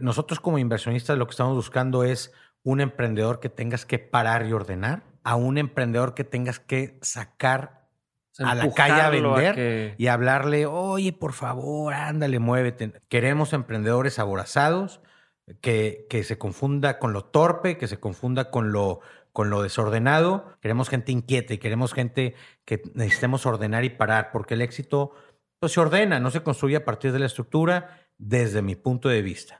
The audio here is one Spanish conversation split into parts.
Nosotros como inversionistas lo que estamos buscando es un emprendedor que tengas que parar y ordenar, a un emprendedor que tengas que sacar a la calle a vender y hablarle, oye, por favor, ándale, muévete. Queremos emprendedores aborazados, que, que se confunda con lo torpe, que se confunda con lo, con lo desordenado. Queremos gente inquieta y queremos gente que necesitemos ordenar y parar, porque el éxito pues, se ordena, no se construye a partir de la estructura, desde mi punto de vista.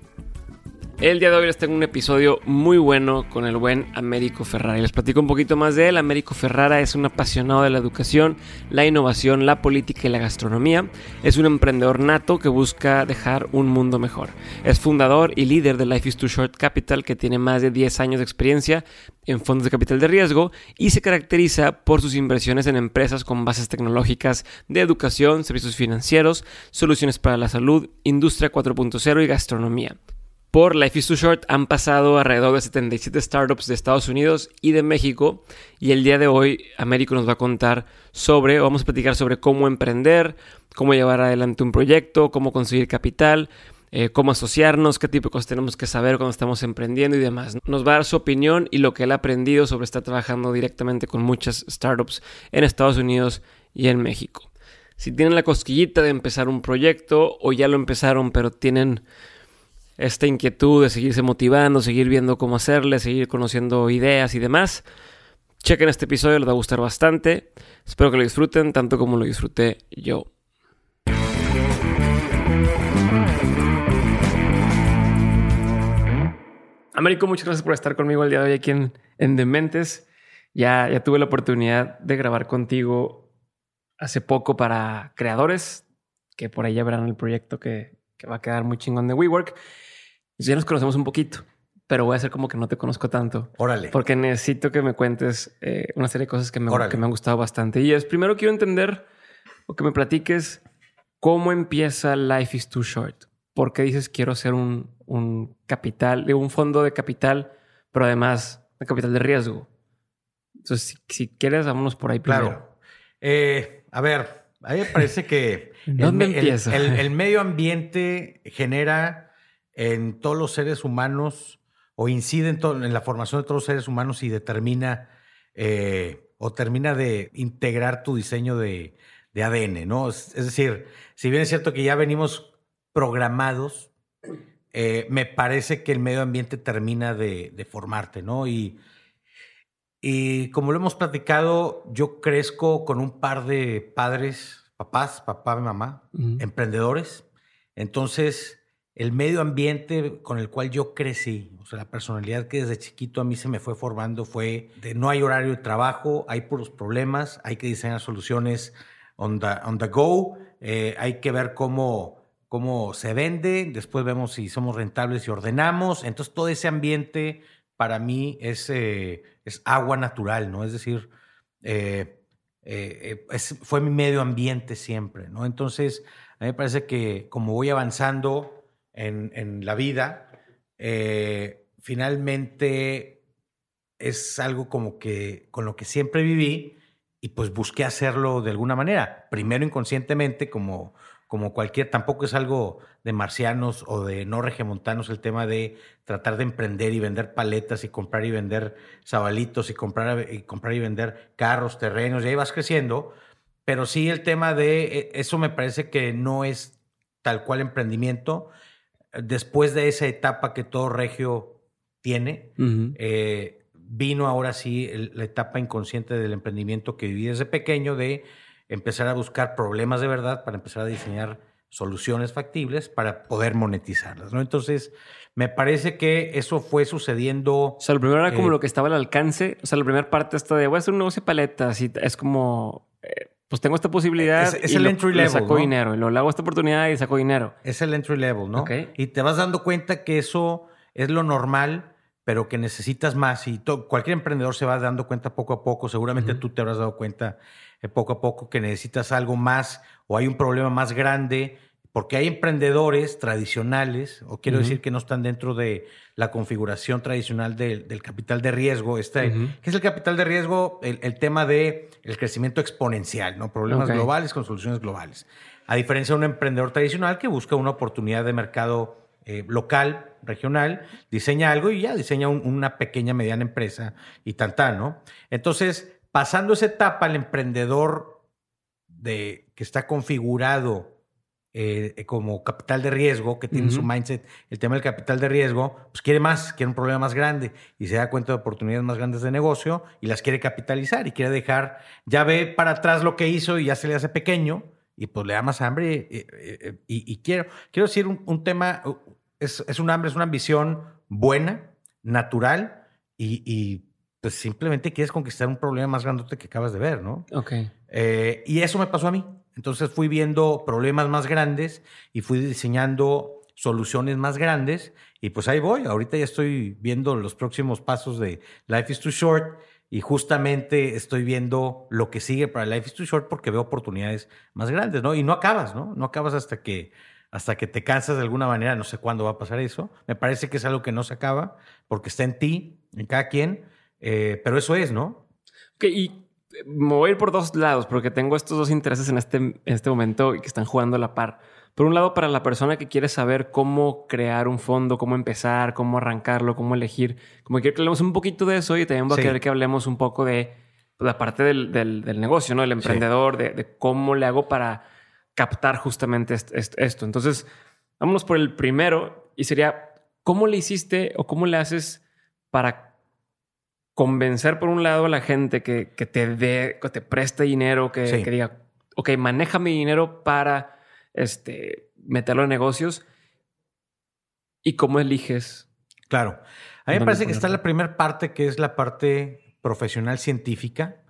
El día de hoy les tengo un episodio muy bueno con el buen Américo Ferrara. Les platico un poquito más de él. Américo Ferrara es un apasionado de la educación, la innovación, la política y la gastronomía. Es un emprendedor nato que busca dejar un mundo mejor. Es fundador y líder de Life is Too Short Capital, que tiene más de 10 años de experiencia en fondos de capital de riesgo y se caracteriza por sus inversiones en empresas con bases tecnológicas de educación, servicios financieros, soluciones para la salud, industria 4.0 y gastronomía. Por Life is Too Short han pasado alrededor de 77 startups de Estados Unidos y de México y el día de hoy Américo nos va a contar sobre, vamos a platicar sobre cómo emprender, cómo llevar adelante un proyecto, cómo conseguir capital, eh, cómo asociarnos, qué tipo de cosas tenemos que saber cuando estamos emprendiendo y demás. Nos va a dar su opinión y lo que él ha aprendido sobre estar trabajando directamente con muchas startups en Estados Unidos y en México. Si tienen la cosquillita de empezar un proyecto o ya lo empezaron pero tienen esta inquietud de seguirse motivando, seguir viendo cómo hacerle, seguir conociendo ideas y demás. Chequen este episodio, les va a gustar bastante. Espero que lo disfruten tanto como lo disfruté yo. Américo, muchas gracias por estar conmigo el día de hoy aquí en, en Dementes. Ya, ya tuve la oportunidad de grabar contigo hace poco para creadores, que por ahí ya verán el proyecto que, que va a quedar muy chingón de WeWork ya nos conocemos un poquito, pero voy a hacer como que no te conozco tanto. Órale. Porque necesito que me cuentes eh, una serie de cosas que me, que me han gustado bastante. Y es primero quiero entender o que me platiques cómo empieza Life is Too Short. ¿Por qué dices quiero ser un, un capital, un fondo de capital, pero además de capital de riesgo? Entonces, si, quieres, vámonos por ahí primero. Claro. Eh, a ver, a mí me parece que el, medio ambiente genera en todos los seres humanos o incide en, la formación de todos los seres humanos y determina eh, o termina de integrar tu diseño de, ADN, ¿no? Es, decir, si bien es cierto que ya venimos programados, eh, me parece que el medio ambiente termina de, formarte, ¿no? Y, y como lo hemos platicado, yo crezco con un par de padres, papás, papá y mamá, emprendedores. Entonces, el medio ambiente con el cual yo crecí, o sea, la personalidad que desde chiquito a mí se me fue formando fue de no hay horario de trabajo, hay puros problemas, hay que diseñar soluciones on the, on the go, eh, hay que ver cómo, cómo se vende, después vemos si somos rentables y ordenamos. Entonces, todo ese ambiente para mí es, eh, es agua natural, ¿no? Es decir, eh, fue mi medio ambiente siempre, ¿no? Entonces, a mí me parece que como voy avanzando, en, la vida, eh, finalmente es algo como que con lo que siempre viví y pues busqué hacerlo de alguna manera. Primero inconscientemente, como, como cualquier, tampoco es algo de marcianos o de no regimontanos el tema de tratar de emprender y vender paletas y comprar y vender sabalitos y comprar y, comprar y vender carros, terrenos, y ahí vas creciendo. Pero sí el tema de e, eso me parece que no es tal cual emprendimiento, después de esa etapa que todo regio tiene, eh, vino ahora sí la etapa inconsciente del emprendimiento que viví desde pequeño de empezar a buscar problemas de verdad para empezar a diseñar soluciones factibles para poder monetizarlas, ¿no? Entonces, me parece que eso fue sucediendo. O sea, lo primero era como eh, lo que estaba al alcance. O sea, la primera parte está de voy a hacer un negocio de paletas y es como eh, pues tengo esta posibilidad. Es, el entry level. saco dinero. Y luego hago esta oportunidad y saco dinero. Es el entry level, ¿no? Y te vas dando cuenta que eso es lo normal, pero que necesitas más. Y cualquier emprendedor se va dando cuenta poco a poco. Seguramente tú te habrás dado cuenta eh, poco a poco que necesitas algo más o hay un problema más grande porque hay emprendedores tradicionales, o quiero decir que no están dentro de la configuración tradicional del, capital de riesgo, este, que es el capital de riesgo, el, tema de el crecimiento exponencial, ¿no? Problemas globales con soluciones globales. A diferencia de un emprendedor tradicional que busca una oportunidad de mercado eh, local, regional, diseña algo y ya diseña una pequeña, mediana empresa y tal, ¿no? Entonces, pasando esa etapa, el emprendedor de, que está configurado eh, eh, como capital de riesgo, que tiene su mindset, el tema del capital de riesgo, pues quiere más, quiere un problema más grande y se da cuenta de oportunidades más grandes de negocio y las quiere capitalizar y quiere dejar, ya ve para atrás lo que hizo y ya se le hace pequeño y pues le da más hambre. Eh, y, quiero, quiero decir un, tema, es, es, un hambre, es una ambición buena, natural y, pues simplemente quieres conquistar un problema más grande que acabas de ver, ¿no? Ok. y eso me pasó a mí. Entonces fui viendo problemas más grandes y fui diseñando soluciones más grandes y pues ahí voy. Ahorita ya estoy viendo los próximos pasos de Life is Too Short y justamente estoy viendo lo que sigue para Life is Too Short porque veo oportunidades más grandes, ¿no? Y no acabas, ¿no? No acabas hasta que hasta que te cansas de alguna manera, no sé cuándo va a pasar eso. Me parece que es algo que no se acaba porque está en ti, en cada quien, eh, pero eso es, ¿no? Ok, y me voy a ir por dos lados porque tengo estos dos intereses en este, en este momento y que están jugando a la par. Por un lado, para la persona que quiere saber cómo crear un fondo, cómo empezar, cómo arrancarlo, cómo elegir, como quiero que hablemos un poquito de eso y también voy a querer que hablemos un poco de la parte del, del, negocio, ¿no? El emprendedor, de, de, cómo le hago para captar justamente esto. Entonces, vámonos por el primero y sería, ¿cómo le hiciste o cómo le haces para convencer por un lado a la gente que, te dé, que te preste dinero, que, diga, ok, maneja mi dinero para este, meterlo en negocios. ¿Y cómo eliges? Claro. A mí me parece que está la primera parte, que es la parte profesional científica,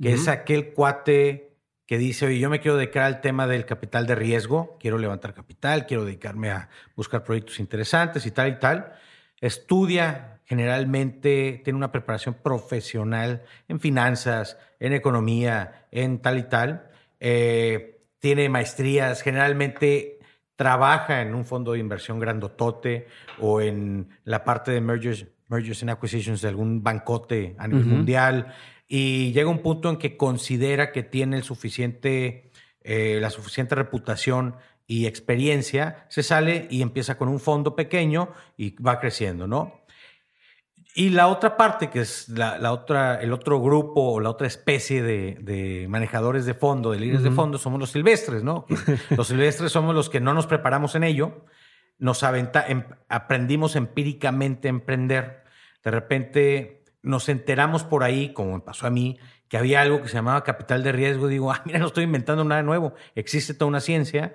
que es aquel cuate que dice, oye, yo me quiero dedicar al tema del capital de riesgo, quiero levantar capital, quiero dedicarme a buscar proyectos interesantes y tal y tal. Estudia generalmente tiene una preparación profesional en finanzas, en economía, en tal y tal. Eh, tiene maestrías, generalmente trabaja en un fondo de inversión grandotote o en la parte de mergers, mergers and acquisitions de algún bancote a nivel mundial y llega un punto en que considera que tiene el suficiente, eh, la suficiente reputación y experiencia, se sale y empieza con un fondo pequeño y va creciendo, ¿no? Y la otra parte, que es la, otra, el otro grupo o la otra especie de, manejadores de fondo, de líderes de fondo, somos los silvestres, ¿no? los silvestres somos los que no nos preparamos en ello, nos aventa, em, aprendimos empíricamente a emprender. De repente nos enteramos por ahí, como me pasó a mí, que había algo que se llamaba capital de riesgo. Digo, ah, mira, no estoy inventando nada nuevo, existe toda una ciencia.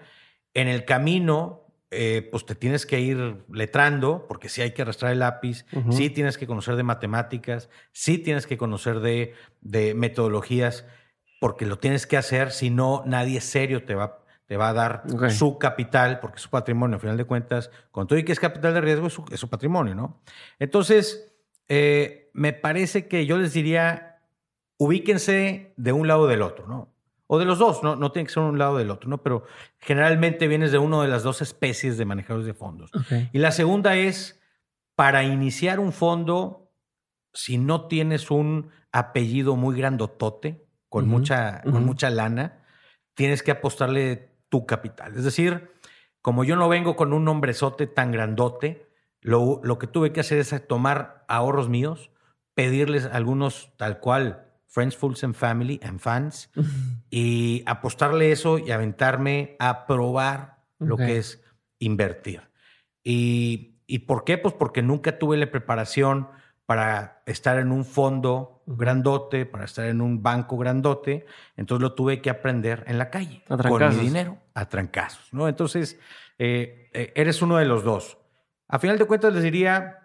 En el camino eh, pues te tienes que ir letrando, porque sí hay que arrastrar el lápiz, sí tienes que conocer de matemáticas, sí tienes que conocer de, metodologías, porque lo tienes que hacer, si no, nadie serio te va, te va a dar su capital, porque es su patrimonio, al final de cuentas, con todo y que es capital de riesgo, es su, patrimonio, ¿no? Entonces, eh, me parece que yo les diría, ubíquense de un lado del otro, ¿no? O de los dos, no, no tiene que ser un lado del otro, ¿no? Pero generalmente vienes de una de las dos especies de manejadores de fondos. Y la segunda es, para iniciar un fondo, si no tienes un apellido muy grandotote, con, mucha, con mucha lana, tienes que apostarle tu capital. Es decir, como yo no vengo con un nombrezote tan grandote, lo, lo que tuve que hacer es tomar ahorros míos, pedirles algunos tal cual Friends, Fools and Family and Fans y apostarle eso y aventarme a probar lo que es invertir. Y, ¿Y por qué? Pues porque nunca tuve la preparación para estar en un fondo grandote, para estar en un banco grandote. Entonces lo tuve que aprender en la calle, con mi dinero, a trancazos. ¿no? Entonces, eh, eh, eres uno de los dos. A final de cuentas, les diría,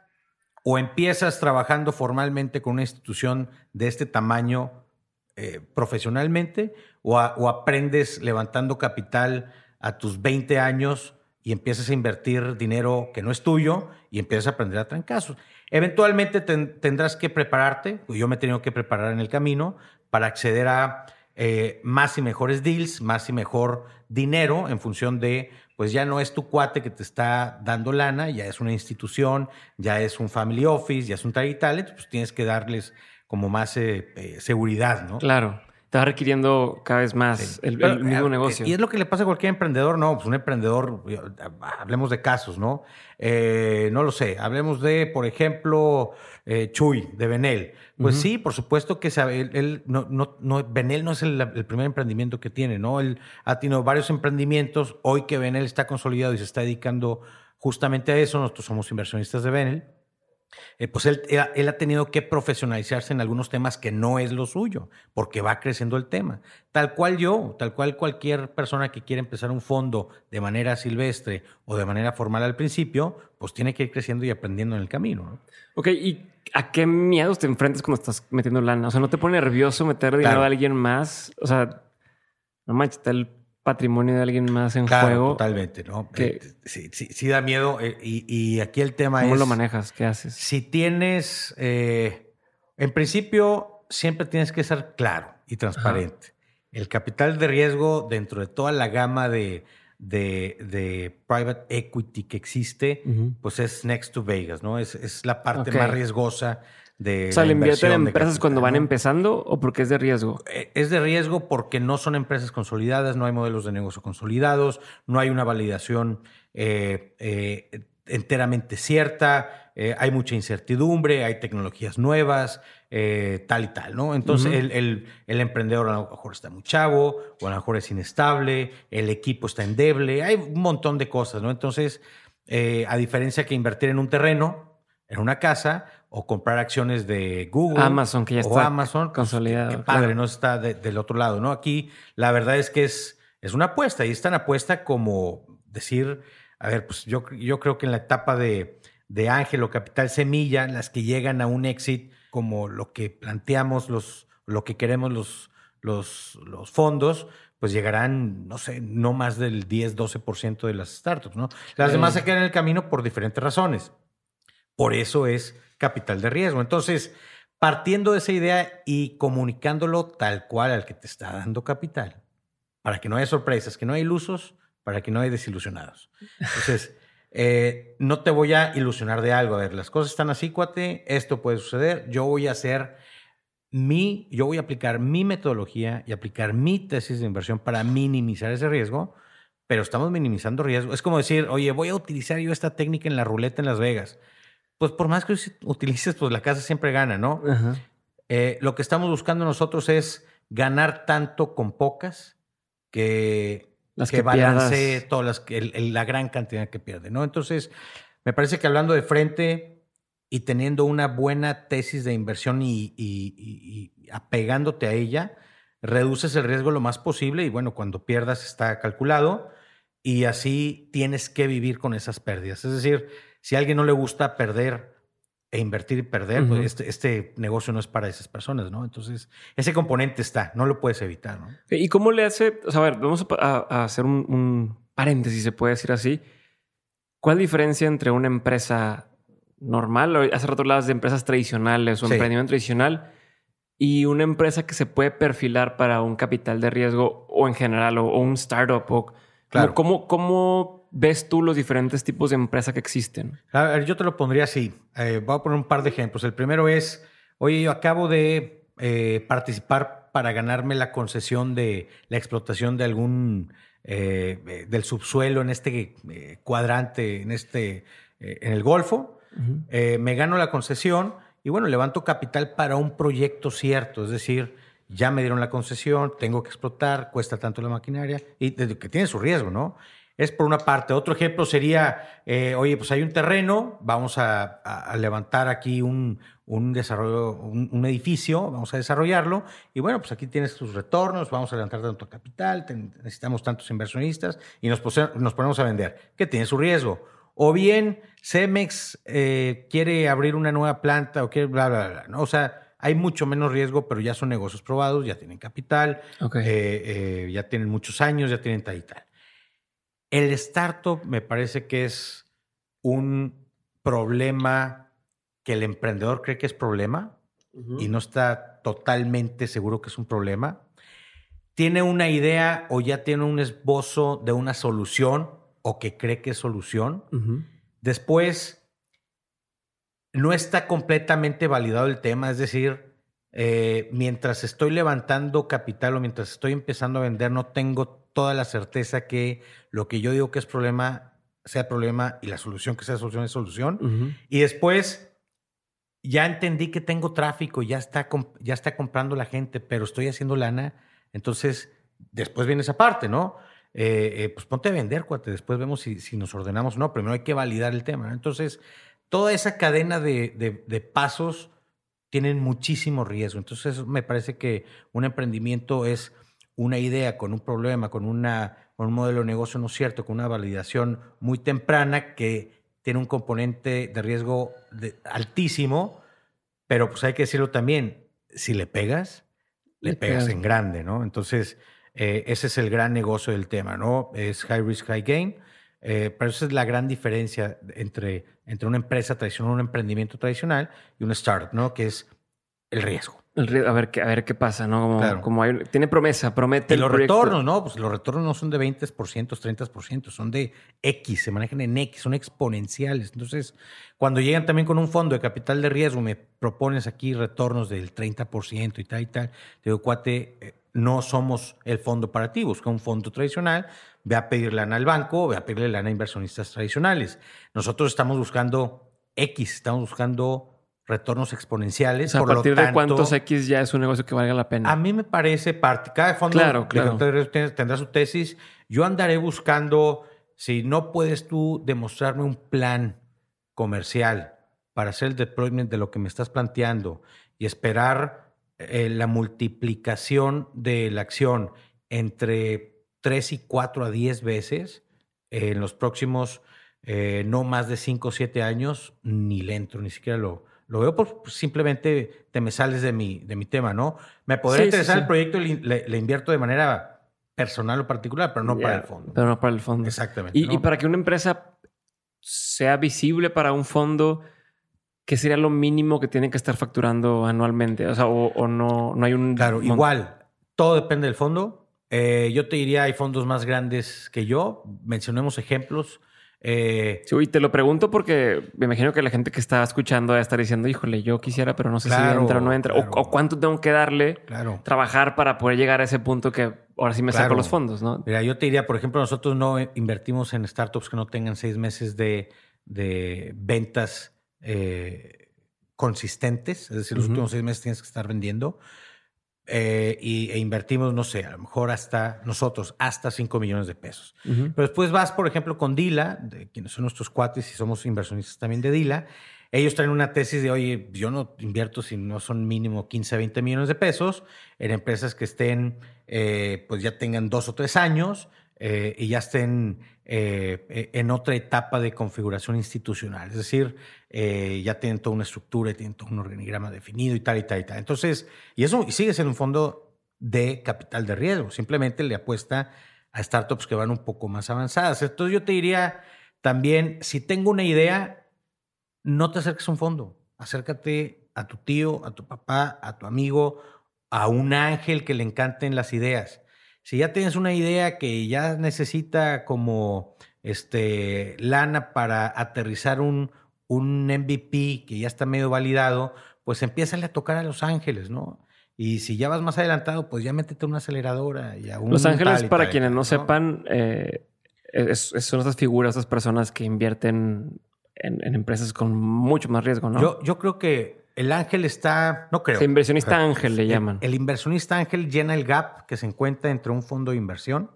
o empiezas trabajando formalmente con una institución de este tamaño eh, profesionalmente, o, aprendes levantando capital a tus 20 años y empiezas a invertir dinero que no es tuyo y empiezas a aprender a trancazos. Eventualmente tendrás que prepararte, yo me he tenido que preparar en el camino para acceder a eh, más y mejores deals, más y mejor dinero en función de, pues ya no es tu cuate que te está dando lana, ya es una institución, ya es un family office, ya es un tal y tal, pues tienes que darles como más eh, eh, seguridad, ¿no? Claro está requiriendo cada vez más el, mismo negocio. Y es lo que le pasa a cualquier emprendedor, ¿no? Pues un emprendedor, hablemos de casos, ¿no? Eh, no lo sé, hablemos de, por ejemplo, eh, Chuy, de Benel. Pues sí, por supuesto que sabe, él, no, no, no, Benel no es el, el, primer emprendimiento que tiene, ¿no? Él ha tenido varios emprendimientos. Hoy que Benel está consolidado y se está dedicando justamente a eso, nosotros somos inversionistas de Benel eh, pues él, él, ha tenido que profesionalizarse en algunos temas que no es lo suyo, porque va creciendo el tema. Tal cual yo, tal cual cualquier persona que quiere empezar un fondo de manera silvestre o de manera formal al principio, pues tiene que ir creciendo y aprendiendo en el camino. Ok, ¿y a qué miedos te enfrentas cuando estás metiendo lana? O sea, ¿no te pone nervioso meter dinero a alguien más? O sea, no manches, está el patrimonio de alguien más en claro, juego. Totalmente, ¿no? Eh, sí, sí, sí, da miedo. Eh, y, aquí el tema es. ¿Cómo lo manejas? ¿Qué haces? Si tienes. Eh, en principio, siempre tienes que ser claro y transparente. El capital de riesgo dentro de toda la gama de, de, private equity que existe, pues es next to Vegas, ¿no? Es, es la parte más riesgosa de. O sea, ¿le invierten en empresas cuando van empezando o porque es de riesgo? Eh, es de riesgo porque no son empresas consolidadas, no hay modelos de negocio consolidados, no hay una validación eh, eh, enteramente cierta, hay mucha incertidumbre, hay tecnologías nuevas, tal y tal, ¿no? Entonces, el, el, emprendedor a lo mejor está muy chavo, o a lo mejor es inestable, el equipo está endeble, hay un montón de cosas, ¿no? Entonces, a diferencia que invertir en un terreno, en una casa, o comprar acciones de Google. Amazon, que ya está Amazon, pues, consolidado. Qué, padre, no está del otro lado, ¿no? Aquí la verdad es que es, es una apuesta y es tan apuesta como decir, a ver, pues yo, yo creo que en la etapa de, de Ángel o Capital Semilla, las que llegan a un exit como lo que planteamos, los, lo que queremos los, los, los fondos, pues llegarán, no sé, no más del 10, 12% de las startups, ¿no? Las demás se quedan en el camino por diferentes razones. Por eso es capital de riesgo. Entonces, partiendo de esa idea y comunicándolo tal cual al que te está dando capital, para que no haya sorpresas, que no haya ilusos, para que no haya desilusionados. Entonces, eh, no te voy a ilusionar de algo. A ver, las cosas están así, cuate, esto puede suceder, yo voy a hacer mi, yo voy a aplicar mi metodología y aplicar mi tesis de inversión para minimizar ese riesgo, pero estamos minimizando riesgo. Es como decir, oye, voy a utilizar yo esta técnica en la ruleta en Las Vegas pues por más que utilices, pues la casa siempre gana, ¿no? Eh, lo que estamos buscando nosotros es ganar tanto con pocas que, las que, balance todas las, la gran cantidad que pierde, ¿no? Entonces, me parece que hablando de frente y teniendo una buena tesis de inversión y, y apegándote a ella, reduces el riesgo lo más posible y bueno, cuando pierdas está calculado y así tienes que vivir con esas pérdidas. Es decir, si a alguien no le gusta perder e invertir y perder, pues este, este, negocio no es para esas personas, ¿no? Entonces, ese componente está, no lo puedes evitar, ¿no? ¿Y cómo le hace? O sea, a ver, vamos a, hacer un, paréntesis, se puede decir así. ¿Cuál diferencia entre una empresa normal, hace rato hablabas de empresas tradicionales o emprendimiento tradicional, y una empresa que se puede perfilar para un capital de riesgo o en general, o, un startup? O, claro. ¿Cómo, cómo ves tú los diferentes tipos de empresa que existen? A ver, yo te lo pondría así. Eh, voy a poner un par de ejemplos. El primero es, oye, yo acabo de eh, participar para ganarme la concesión de la explotación de algún, eh, del subsuelo en este cuadrante, en, este, en el Golfo. me gano la concesión y bueno, levanto capital para un proyecto cierto, es decir, ya me dieron la concesión, tengo que explotar, cuesta tanto la maquinaria y que tiene su riesgo, ¿no? Es por una parte. Otro ejemplo sería, eh, oye, pues hay un terreno, vamos a, levantar aquí un, desarrollo, un, edificio, vamos a desarrollarlo, y bueno, pues aquí tienes tus retornos, vamos a levantar tanto capital, necesitamos tantos inversionistas, y nos, nos, ponemos a vender, que tiene su riesgo. O bien Cemex eh, quiere abrir una nueva planta o quiere bla, bla, bla. ¿no? O sea, hay mucho menos riesgo, pero ya son negocios probados, ya tienen capital, eh, eh, ya tienen muchos años, ya tienen tal y tal. El startup me parece que es un problema que el emprendedor cree que es problema y no está totalmente seguro que es un problema. Tiene una idea o ya tiene un esbozo de una solución o que cree que es solución. Después, no está completamente validado el tema, es decir, eh, mientras estoy levantando capital o mientras estoy empezando a vender, no tengo toda la certeza que lo que yo digo que es problema sea problema y la solución que sea solución es solución. Y después ya entendí que tengo tráfico, ya está, ya está comprando la gente, pero estoy haciendo lana. Entonces, después viene esa parte, ¿no? Eh, eh, pues ponte a vender, cuate. Después vemos si, si, nos ordenamos o no. Primero hay que validar el tema. Entonces, toda esa cadena de, de pasos tienen muchísimo riesgo. Entonces, me parece que un emprendimiento es una idea con un problema, con, una, un modelo de negocio no cierto, con una validación muy temprana que tiene un componente de riesgo altísimo, pero pues hay que decirlo también, si le pegas, le, pegas, en grande, ¿no? Entonces, eh, ese es el gran negocio del tema, ¿no? Es high risk, high gain. Eh, pero esa es la gran diferencia entre, entre una empresa tradicional, un emprendimiento tradicional y un startup, ¿no? Que es el riesgo a ver qué, a ver qué pasa, ¿no? Como, tiene promesa, promete. Y los retornos, ¿no? Pues los retornos no son de 20%, 30%, son de X, se manejan en X, son exponenciales. Entonces, cuando llegan también con un fondo de capital de riesgo, me propones aquí retornos del 30% y tal y tal. Te digo, cuate, eh, no somos el fondo para ti, busca un fondo tradicional, ve a pedir lana al banco, ve a pedirle lana a inversionistas tradicionales. Nosotros estamos buscando X, estamos buscando retornos exponenciales. a partir de cuántos X ya es un negocio que valga la pena. A mí me parece parte. Cada fondo claro, tendrá su tesis. Yo andaré buscando, si no puedes tú demostrarme un plan comercial para hacer el deployment de lo que me estás planteando y esperar eh, la multiplicación de la acción entre 3 y 4 a 10 veces en los próximos eh, no más de 5 o 7 años, ni le entro, ni siquiera lo, lo veo por simplemente te me sales de mi, de mi tema, ¿no? Me podría interesar el proyecto y le, invierto de manera personal o particular, pero no para el fondo. Pero no para el fondo. Exactamente. Y, para que una empresa sea visible para un fondo, ¿qué sería lo mínimo que tiene que estar facturando anualmente? O sea, o, no, no hay un... Claro, igual, todo depende del fondo. Eh, yo te diría, hay fondos más grandes que yo. Mencionemos ejemplos. Eh, sí, y te lo pregunto porque me imagino que la gente que está escuchando va a estar diciendo, híjole, yo quisiera, pero no sé si entra o no entra. O, cuánto tengo que darle, trabajar para poder llegar a ese punto que ahora sí me saco los fondos, ¿no? Mira, yo te diría, por ejemplo, nosotros no invertimos en startups que no tengan seis meses de, ventas eh, consistentes. Es decir, los últimos seis meses tienes que estar vendiendo. Eh, y, e invertimos, no sé, a lo mejor hasta nosotros, hasta 5 millones de pesos. Pero después vas, por ejemplo, con Dila, de quienes son nuestros cuates y somos inversionistas también de Dila. Ellos traen una tesis de, oye, yo no invierto si no son mínimo 15, 20 millones de pesos en empresas que estén, eh, pues ya tengan dos o tres años eh, y ya estén eh, eh, en otra etapa de configuración institucional. Es decir, ya tienen toda una estructura, tienen todo un organigrama definido y tal y tal y tal. Entonces, y eso sigue siendo un fondo de capital de riesgo. Simplemente le apuesta a startups que van un poco más avanzadas. Entonces, yo te diría también, si tengo una idea, no te acerques a un fondo. Acércate a tu tío, a tu papá, a tu amigo, a un ángel que le encanten las ideas si ya tienes una idea que ya necesita como este, lana para aterrizar un, un MVP que ya está medio validado, pues empieza a tocar a Los Ángeles, ¿no? Y si ya vas más adelantado, pues ya métete una aceleradora y a un Los Ángeles, para quienes no, sepan, eh, son estas figuras, estas personas que invierten en, empresas con mucho más riesgo, ¿no? Yo, yo creo que el ángel está, no creo. El inversionista ángel le llaman. El, inversionista ángel llena el gap que se encuentra entre un fondo de inversión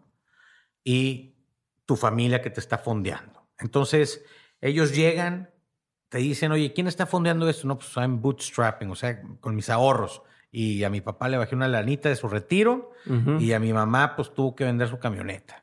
y tu familia que te está fondeando. Entonces, ellos llegan, te dicen, oye, ¿quién está fondeando esto? No, pues I'm bootstrapping, o sea, con mis ahorros. Y a mi papá le bajé una lanita de su retiro y a mi mamá pues tuvo que vender su camioneta.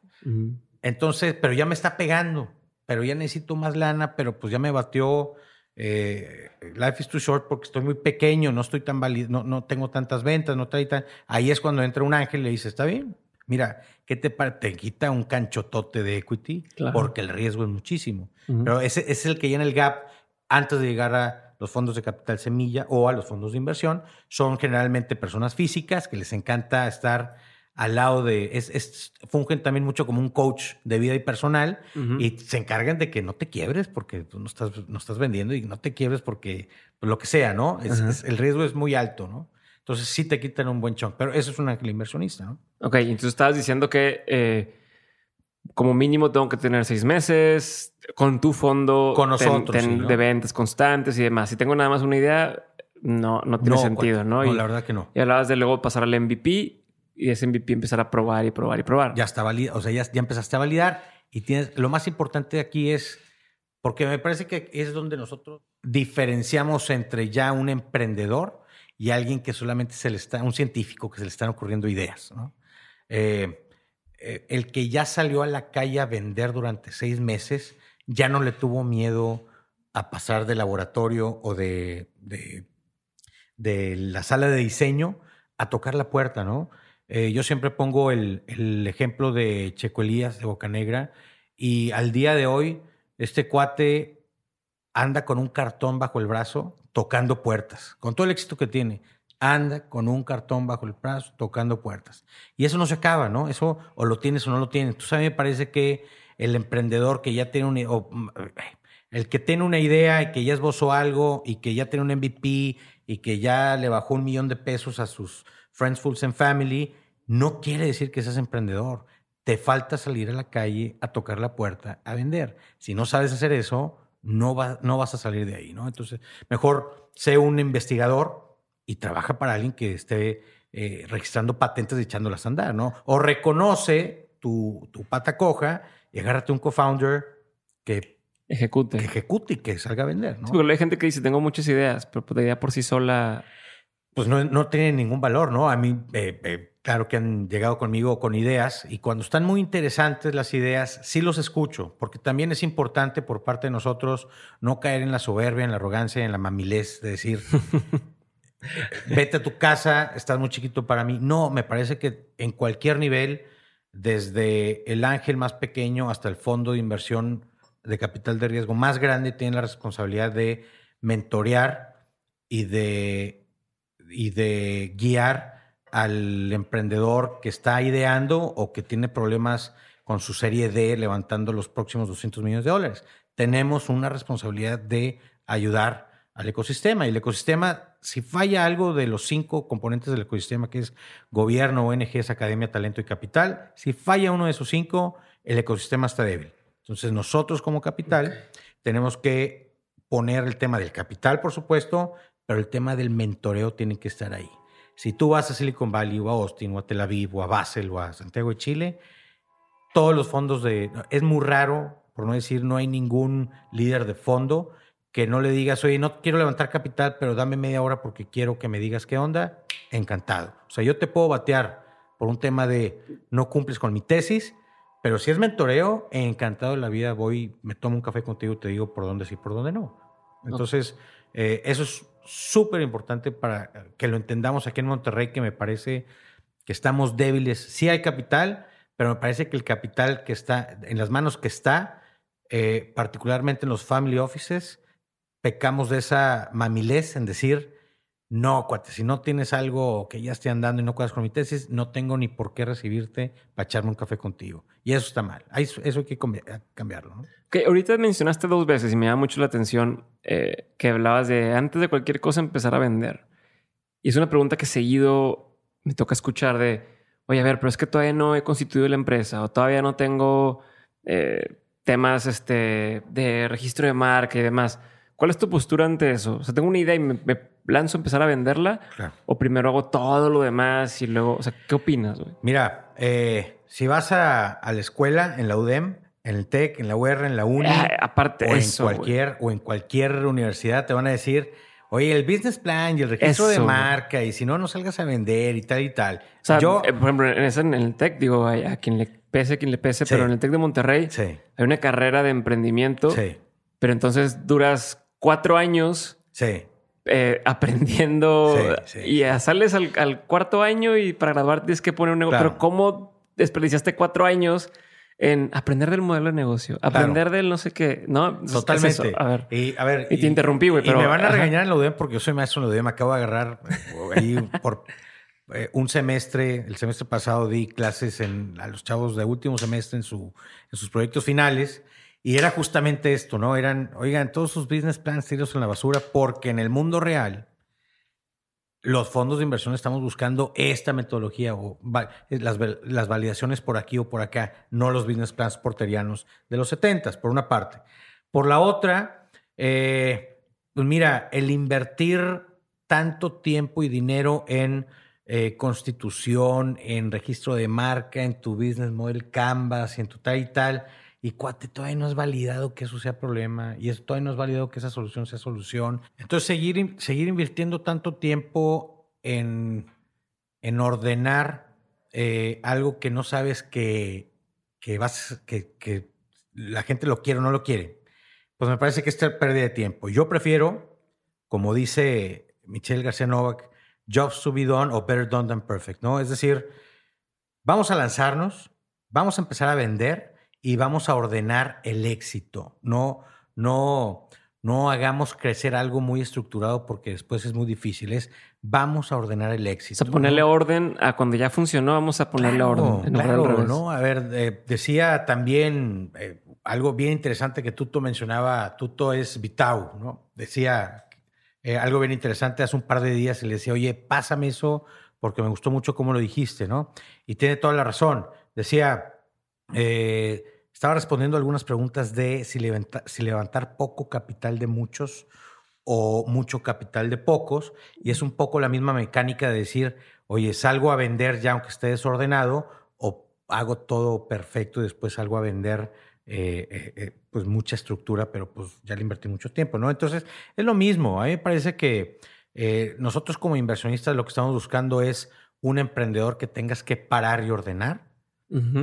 Entonces, pero ya me está pegando, pero ya necesito más lana, pero pues ya me batió eh, life is too short porque estoy muy pequeño, no estoy tan válido, no, no tengo tantas ventas, no trae tan... Ahí es cuando entra un ángel y le dice, está bien, mira, ¿qué te, te quita un canchotote de equity? Porque el riesgo es muchísimo. Pero ese, es el que llena el gap antes de llegar a los fondos de capital semilla o a los fondos de inversión. Son generalmente personas físicas que les encanta estar al lado de, es, fungen también mucho como un coach de vida y personal y se encargan de que no te quiebres porque tú no estás, no estás vendiendo y no te quiebres porque pues, lo que sea, ¿no? el riesgo es muy alto, ¿no? Entonces sí te quitan un buen chunk, pero eso es un ángel inversionista, ¿no? Ok, entonces estabas diciendo que eh, como mínimo tengo que tener seis meses con tu fondo con nosotros, de ventas constantes y demás. Si tengo nada más una idea, no, no tiene sentido, ¿no? No, la verdad que no. Y hablabas de luego pasar al MVP y ese MVP empezar a probar y probar y probar. Ya está validado, o sea, ya, ya empezaste a validar y tienes, lo más importante aquí es, porque me parece que es donde nosotros diferenciamos entre ya un emprendedor y alguien que solamente se le está, un científico que se le están ocurriendo ideas, ¿no? Eh, eh, el que ya salió a la calle a vender durante seis meses, ya no le tuvo miedo a pasar de laboratorio o de, de la sala de diseño a tocar la puerta, ¿no? Eh, yo siempre pongo el, ejemplo de Checo Elías de Bocanegra y al día de hoy este cuate anda con un cartón bajo el brazo tocando puertas, con todo el éxito que tiene. Anda con un cartón bajo el brazo tocando puertas. Y eso no se acaba, ¿no? Eso o lo tienes o no lo tienes. Entonces a mí me parece que el emprendedor que ya tiene un... el que tiene una idea y que ya esbozó algo y que ya tiene un MVP y que ya le bajó un millón de pesos a sus Friends, Fools and Family, no quiere decir que seas emprendedor. Te falta salir a la calle a tocar la puerta, a vender. Si no sabes hacer eso, no, no vas a salir de ahí, ¿no? Entonces, mejor sé un investigador y trabaja para alguien que esté eh, registrando patentes y echándolas a andar, ¿no? O reconoce tu, tu pata coja y agárrate un co-founder que ejecute. Que ejecute y que salga a vender, ¿no? Sí, porque hay gente que dice, tengo muchas ideas, pero la idea por sí sola pues no, no tiene ningún valor, ¿no? A mí, eh, eh, claro que han llegado conmigo con ideas y cuando están muy interesantes las ideas, sí los escucho, porque también es importante por parte de nosotros no caer en la soberbia, en la arrogancia, en la mamilez de decir, vete a tu casa, estás muy chiquito para mí. No, me parece que en cualquier nivel, desde el ángel más pequeño hasta el fondo de inversión de capital de riesgo más grande, tienen la responsabilidad de mentorear y de y de guiar al emprendedor que está ideando o que tiene problemas con su serie D levantando los próximos 200 millones de dólares. Tenemos una responsabilidad de ayudar al ecosistema y el ecosistema, si falla algo de los cinco componentes del ecosistema, que es gobierno, ONGs, academia, talento y capital, si falla uno de esos cinco, el ecosistema está débil. Entonces nosotros como capital tenemos que poner el tema del capital, por supuesto, pero el tema del mentoreo tiene que estar ahí. Si tú vas a Silicon Valley o a Austin o a Tel Aviv o a Basel o a Santiago de Chile, todos los fondos de... Es muy raro, por no decir, no hay ningún líder de fondo que no le digas, oye, no quiero levantar capital, pero dame media hora porque quiero que me digas qué onda. Encantado. O sea, yo te puedo batear por un tema de no cumples con mi tesis, pero si es mentoreo, encantado de la vida voy, me tomo un café contigo y te digo por dónde sí, por dónde no. Entonces, eh, eso es súper importante para que lo entendamos aquí en Monterrey, que me parece que estamos débiles. Sí hay capital, pero me parece que el capital que está en las manos que está, eh, particularmente en los family offices, pecamos de esa mamilez en decir, no, cuate, si no tienes algo que ya esté andando y no cuadras con mi tesis, no tengo ni por qué recibirte para echarme un café contigo. Y eso está mal. Eso hay que cambiarlo. ¿no? Que ahorita mencionaste dos veces y me da mucho la atención eh, que hablabas de antes de cualquier cosa empezar a vender. Y es una pregunta que seguido me toca escuchar de, oye, a ver, pero es que todavía no he constituido la empresa o todavía no tengo eh, temas este, de registro de marca y demás. ¿Cuál es tu postura ante eso? O sea, tengo una idea y me, lanzo a empezar a venderla. O primero hago todo lo demás y luego, o sea, ¿qué opinas? Güey? Mira, eh, si vas a, la escuela, en la UDEM, en el TEC, en la UR, en la UNI, eh, aparte o, eso, en cualquier, o en cualquier universidad, te van a decir, oye, el business plan y el registro de marca, y si no, no salgas a vender y tal y tal. O sea, yo, eh, por ejemplo, en, el TEC, digo, a, quien le pese, a quien le pese, pero en el TEC de Monterrey hay una carrera de emprendimiento. Sí. Pero entonces duras cuatro años sí. Eh, aprendiendo y sales al, cuarto año y para graduar tienes que poner un negocio. Pero ¿cómo desperdiciaste cuatro años en aprender del modelo de negocio, aprender del no sé qué, ¿no? Totalmente. A ver. Y, a ver, y te interrumpí, güey. Pero, y me van a regañar en la UDEM porque yo soy maestro en la UDEM. Me acabo de agarrar eh, ahí por eh, un semestre, el semestre pasado di clases en, a los chavos de último semestre en, su, en sus proyectos finales. Y era justamente esto, ¿no? Eran, oigan, todos sus business plans tirados en la basura porque en el mundo real los fondos de inversión estamos buscando esta metodología o eh, las, las, validaciones por aquí o por acá, no los business plans porterianos de los 70, por una parte. Por la otra, eh, pues mira, el invertir tanto tiempo y dinero en eh, constitución, en registro de marca, en tu business model Canvas y en tu tal y tal, y cuate, todavía no es validado que eso sea problema y todavía no es validado que esa solución sea solución. Entonces, seguir, seguir invirtiendo tanto tiempo en, en ordenar eh, algo que no sabes que, que, vas, que la gente lo quiere o no lo quiere, pues me parece que es pérdida de tiempo. Yo prefiero, como dice Michelle García Novak, jobs to be done o better done than perfect, ¿no? Es decir, vamos a lanzarnos, vamos a empezar a vender y vamos a ordenar el éxito. No, no, no hagamos crecer algo muy estructurado porque después es muy difícil. Es vamos a ordenar el éxito. a ponerle orden a cuando ya funcionó, vamos a ponerle orden. claro, ¿no? A ver, eh, decía también eh, algo bien interesante que Tuto mencionaba. Tuto es Vitau, ¿no? Decía eh, algo bien interesante hace un par de días y le decía, oye, pásame eso porque me gustó mucho cómo lo dijiste, ¿no? Y tiene toda la razón. Decía, eh, estaba respondiendo algunas preguntas de si, levantar poco capital de muchos o mucho capital de pocos. Y es un poco la misma mecánica de decir, oye, salgo a vender ya aunque esté desordenado o hago todo perfecto y después salgo a vender eh, eh, eh, pues mucha estructura, pero pues ya le invertí mucho tiempo, ¿no? Entonces, es lo mismo. A mí me parece que nosotros como inversionistas lo que estamos buscando es un emprendedor que tengas que parar y ordenar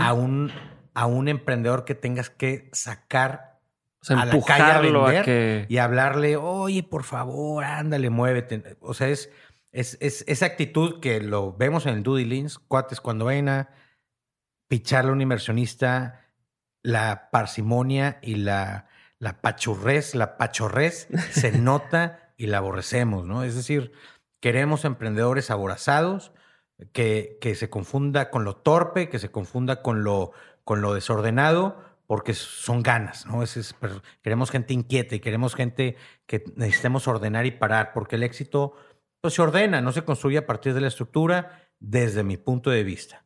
a un a un emprendedor que tengas que sacar a la calle a vender y hablarle, oye, por favor, ándale, muévete. O sea, es, es, esa actitud que lo vemos en el due diligence, cuates, cuando vayan a picharle a un inversionista, la parsimonia y la, la pachurrez, la pachorrez se nota y la aborrecemos, ¿no? Es decir, queremos emprendedores aborazados, que, que se confunda con lo torpe, que se confunda con lo con lo desordenado porque son ganas, ¿no? Es, queremos gente inquieta y queremos gente que necesitemos ordenar y parar, porque el éxito pues, se ordena, no se construye a partir de la estructura, desde mi punto de vista.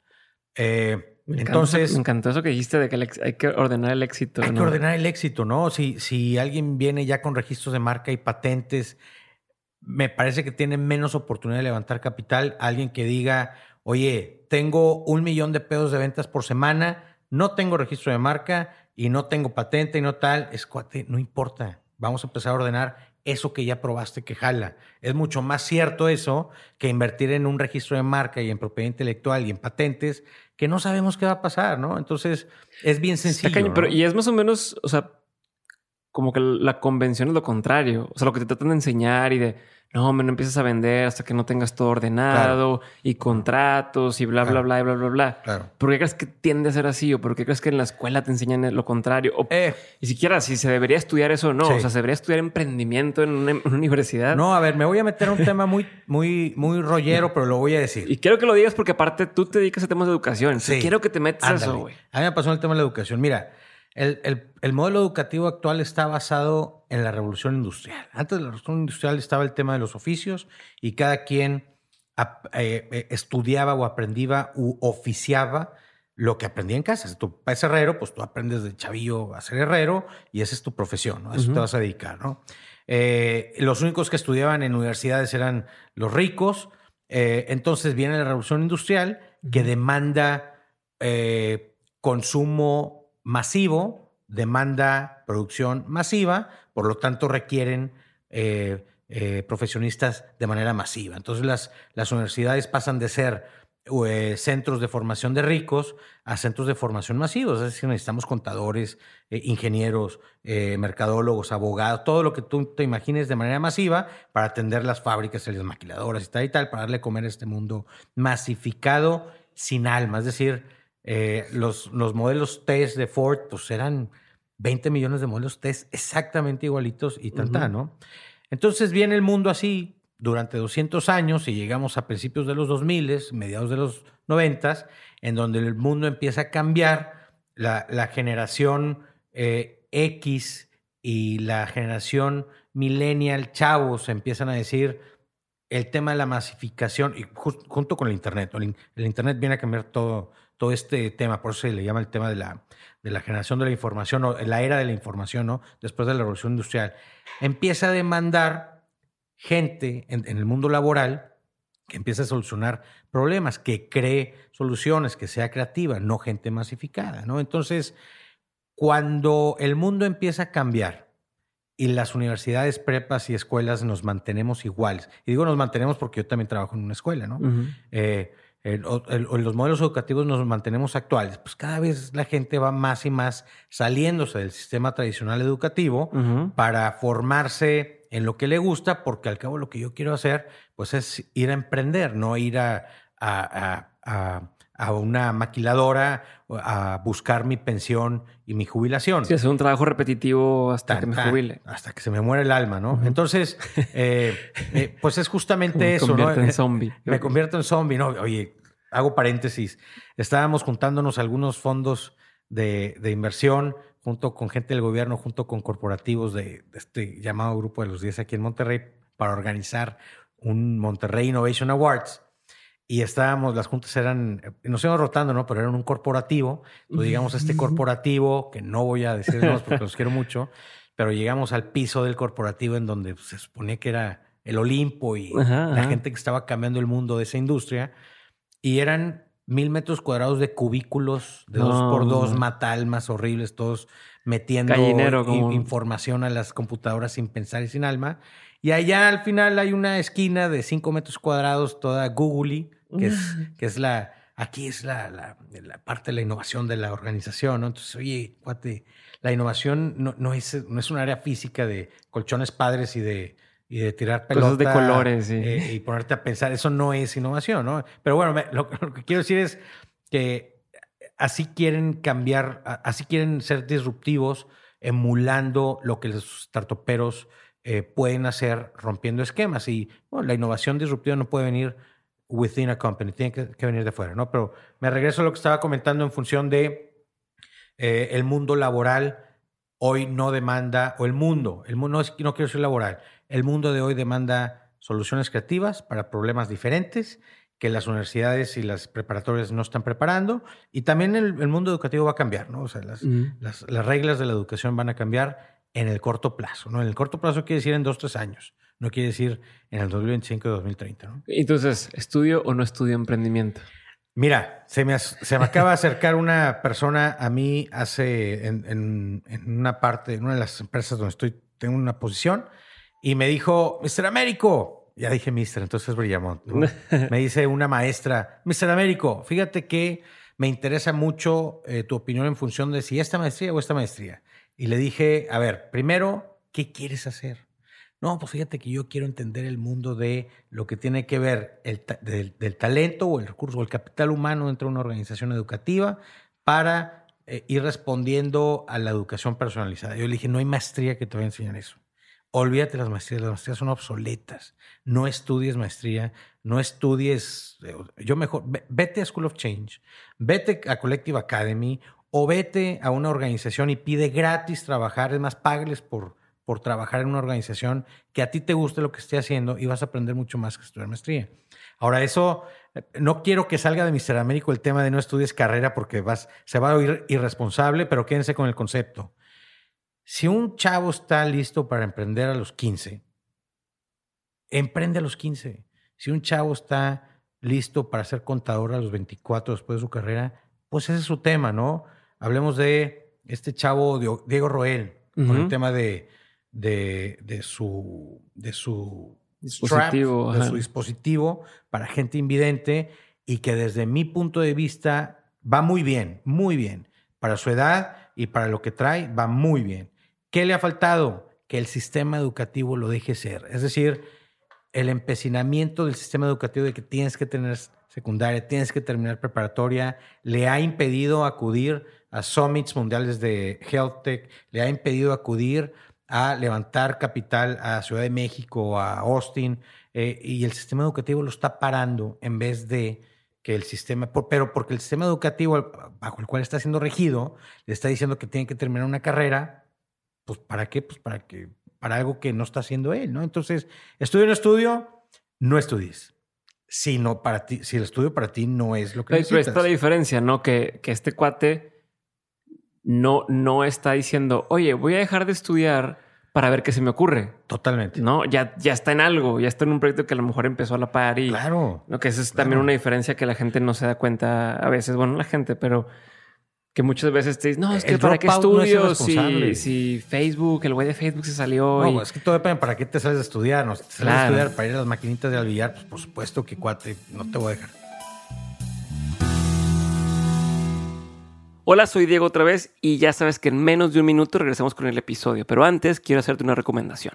Eh, entonces. me encantó eso que dijiste de que hay que ordenar el éxito. Hay que ordenar el éxito, ¿no? Si, si alguien viene ya con registros de marca y patentes, me parece que tiene menos oportunidad de levantar capital. Alguien que diga, oye, tengo un millón de pesos de ventas por semana no tengo registro de marca y no tengo patente y no tal, es cuate, no importa. Vamos a empezar a ordenar eso que ya probaste que jala. Es mucho más cierto eso que invertir en un registro de marca y en propiedad intelectual y en patentes que no sabemos qué va a pasar, ¿no? Entonces, es bien sencillo. pero, y es más o menos, o sea, como que la convención es lo contrario. O sea, lo que te tratan de enseñar y de no, no empieces a vender hasta que no tengas todo ordenado y contratos y bla, bla, bla, y bla, bla, bla. Claro. ¿Por qué crees que tiende a ser así? ¿O por qué crees que en la escuela te enseñan lo contrario? O, eh. Y siquiera si se debería estudiar eso o no. O sea, se debería estudiar emprendimiento en una, universidad. No, a ver, me voy a meter a un tema muy, muy, muy rollero, pero lo voy a decir. Y quiero que lo digas porque aparte tú te dedicas a temas de educación. Sí. Quiero que te metas eso, güey. A mí me pasó el tema de la educación. Mira, el, modelo educativo actual está basado en la revolución industrial. Antes de la revolución industrial estaba el tema de los oficios y cada quien eh, eh, estudiaba o aprendía u oficiaba lo que aprendía en casa. Si tú eres herrero, pues tú aprendes de chavillo a ser herrero y esa es tu profesión, ¿no? A eso te vas a dedicar, ¿no? Eh, los únicos que estudiaban en universidades eran los ricos. entonces viene la revolución industrial que demanda consumo masivo demanda producción masiva, por lo tanto requieren eh, eh, profesionistas de manera masiva. Entonces las, las universidades pasan de ser eh, centros de formación de ricos a centros de formación masivos. Es decir, necesitamos contadores, ingenieros, mercadólogos, abogados, todo lo que tú te imagines de manera masiva para atender las fábricas y las maquiladoras y tal y tal, para darle comer a este mundo masificado sin alma. Es decir, los, los modelos test de Ford pues eran 20 millones de modelos test exactamente igualitos y tanta, ¿no? Entonces viene el mundo así, durante 200 años y llegamos a principios de los 2000, mediados de los 90, en donde el mundo empieza a cambiar, la, generación eh, X y la generación millennial, chavos, empiezan a decir el tema de la masificación, y junto con el Internet, el, Internet viene a cambiar todo, todo este tema, por eso se le llama el tema de la, de la generación de la información, o la era de la información, ¿no? después de la revolución industrial, empieza a demandar gente en, el mundo laboral que empiece a solucionar problemas, que cree soluciones, que sea creativa, no gente masificada, ¿no? Entonces, cuando el mundo empieza a cambiar y las universidades, prepas y escuelas nos mantenemos iguales, y digo nos mantenemos porque yo también trabajo en una escuela, ¿no? Eh, los modelos educativos nos mantenemos actuales, pues cada vez la gente va más y más saliéndose del sistema tradicional educativo para formarse en lo que le gusta, porque al cabo lo que yo quiero hacer, pues es ir a emprender, no ir a, a, una maquiladora a buscar mi pensión y mi jubilación. Sí, hacer un trabajo repetitivo hasta que me jubile. Hasta que se me muera el alma, ¿no? Entonces, eh, eh, pues es justamente eso, ¿no? Me convierto en zombie. Me convierto en zombie, ¿no? Oye, hago paréntesis. Estábamos juntándonos algunos fondos de, de inversión junto con gente del gobierno, junto con corporativos de, este llamado Grupo de los 10 aquí en Monterrey, para organizar un Monterrey Innovation Awards. Y estábamos, las juntas eran, nos íbamos rotando, ¿no? Pero eran un corporativo. Entonces, digamos, este corporativo, que no voy a decir más porque los quiero mucho, pero llegamos al piso del corporativo en donde se suponía que era el Olimpo y la gente que estaba cambiando el mundo de esa industria. Y eran mil metros cuadrados de cubículos de dos por dos, matalmas horribles, todos metiendo información a las computadoras sin pensar y sin alma. Y allá al final hay una esquina de cinco metros cuadrados, toda googly, que es, que es la, aquí es la, la, parte de la innovación de la organización, ¿no? Entonces, oye, cuate, la innovación no, no, es, no es un área física de colchones padres y de y de tirar pelotas de colores eh, y ponerte a pensar. Eso no es innovación, ¿no? Pero bueno, lo, que quiero decir es que así quieren cambiar, así quieren ser disruptivos, emulando lo que los startuperos eh, pueden hacer rompiendo esquemas. Y bueno, la innovación disruptiva no puede venir within a company, tiene que, venir de fuera, ¿no? Pero me regreso a lo que estaba comentando en función de eh, el mundo laboral hoy no demanda, o el mundo, el mundo no, no quiero decir laboral, el mundo de hoy demanda soluciones creativas para problemas diferentes que las universidades y las preparatorias no están preparando. Y también el, mundo educativo va a cambiar, ¿no? O sea, las, las, reglas de la educación van a cambiar en el corto plazo, ¿no? En el corto plazo quiere decir en dos, tres años. No quiere decir en el 2025 y 2030, ¿no? Entonces, ¿estudio o no estudio emprendimiento? Mira, se me, se me acaba de acercar una persona a mí hace en, en, en, una parte, en una de las empresas donde estoy, tengo una posición, y me dijo, Mr. Américo. Ya dije Mr., entonces brillamos. me dice una maestra, Mr. Américo, fíjate que me interesa mucho eh, tu opinión en función de si esta maestría o esta maestría. Y le dije, a ver, primero, ¿qué quieres hacer? No, pues fíjate que yo quiero entender el mundo de lo que tiene que ver el del, talento o el recurso o el capital humano dentro de una organización educativa para eh, ir respondiendo a la educación personalizada. Yo le dije, no hay maestría que te vaya a enseñar eso. Olvídate las maestrías, las maestrías son obsoletas. No estudies maestría, no estudies, eh, yo mejor, vete a School of Change, vete a Collective Academy o vete a una organización y pide gratis trabajar, es más, págales por, por trabajar en una organización que a ti te guste lo que esté haciendo y vas a aprender mucho más que estudiar maestría. Ahora, eso, eh, no quiero que salga de Mister Américo el tema de no estudies carrera porque vas, se va a oír irresponsable, pero quédense con el concepto. Si un chavo está listo para emprender a los 15, emprende a los 15. Si un chavo está listo para ser contador a los 24 después de su carrera, pues ese es su tema, ¿no? Hablemos de este chavo Diego Roel, con el tema de, de, su, de su dispositivo, de su dispositivo para gente invidente y que desde mi punto de vista va muy bien, muy bien. Para su edad y para lo que trae, va muy bien. ¿Qué le ha faltado? Que el sistema educativo lo deje ser. Es decir, el empecinamiento del sistema educativo de que tienes que tener secundaria, tienes que terminar preparatoria, le ha impedido acudir a summits mundiales de Health Tech, le ha impedido acudir a levantar capital a Ciudad de México, a Austin, eh, y el sistema educativo lo está parando en vez de que el sistema, pero porque el sistema educativo bajo el cual está siendo regido le está diciendo que tiene que terminar una carrera, pues ¿para qué? Pues para que para algo que no está haciendo él, ¿no? Entonces, estudio en estudio, no estudies. Si no para ti, si el estudio para ti no es lo que necesitas. Pero está la diferencia, ¿no? Que, que este cuate no, no está diciendo, oye, voy a dejar de estudiar para ver qué se me ocurre. Totalmente. No, ya, ya está en algo, ya está en un proyecto que a lo mejor empezó a la par y. Claro. ¿no? Que eso es también una diferencia que la gente no se da cuenta a veces. Bueno, la gente, pero que muchas veces te dicen, no, es que para qué estudio si, si, Facebook, el güey de Facebook se salió. No, es que todo depende para qué te sales a estudiar. No, si te sales a estudiar para ir a las maquinitas de alvillar, pues por supuesto que cuate, no te voy a dejar. Hola, soy Diego otra vez y ya sabes que en menos de un minuto regresamos con el episodio, pero antes quiero hacerte una recomendación.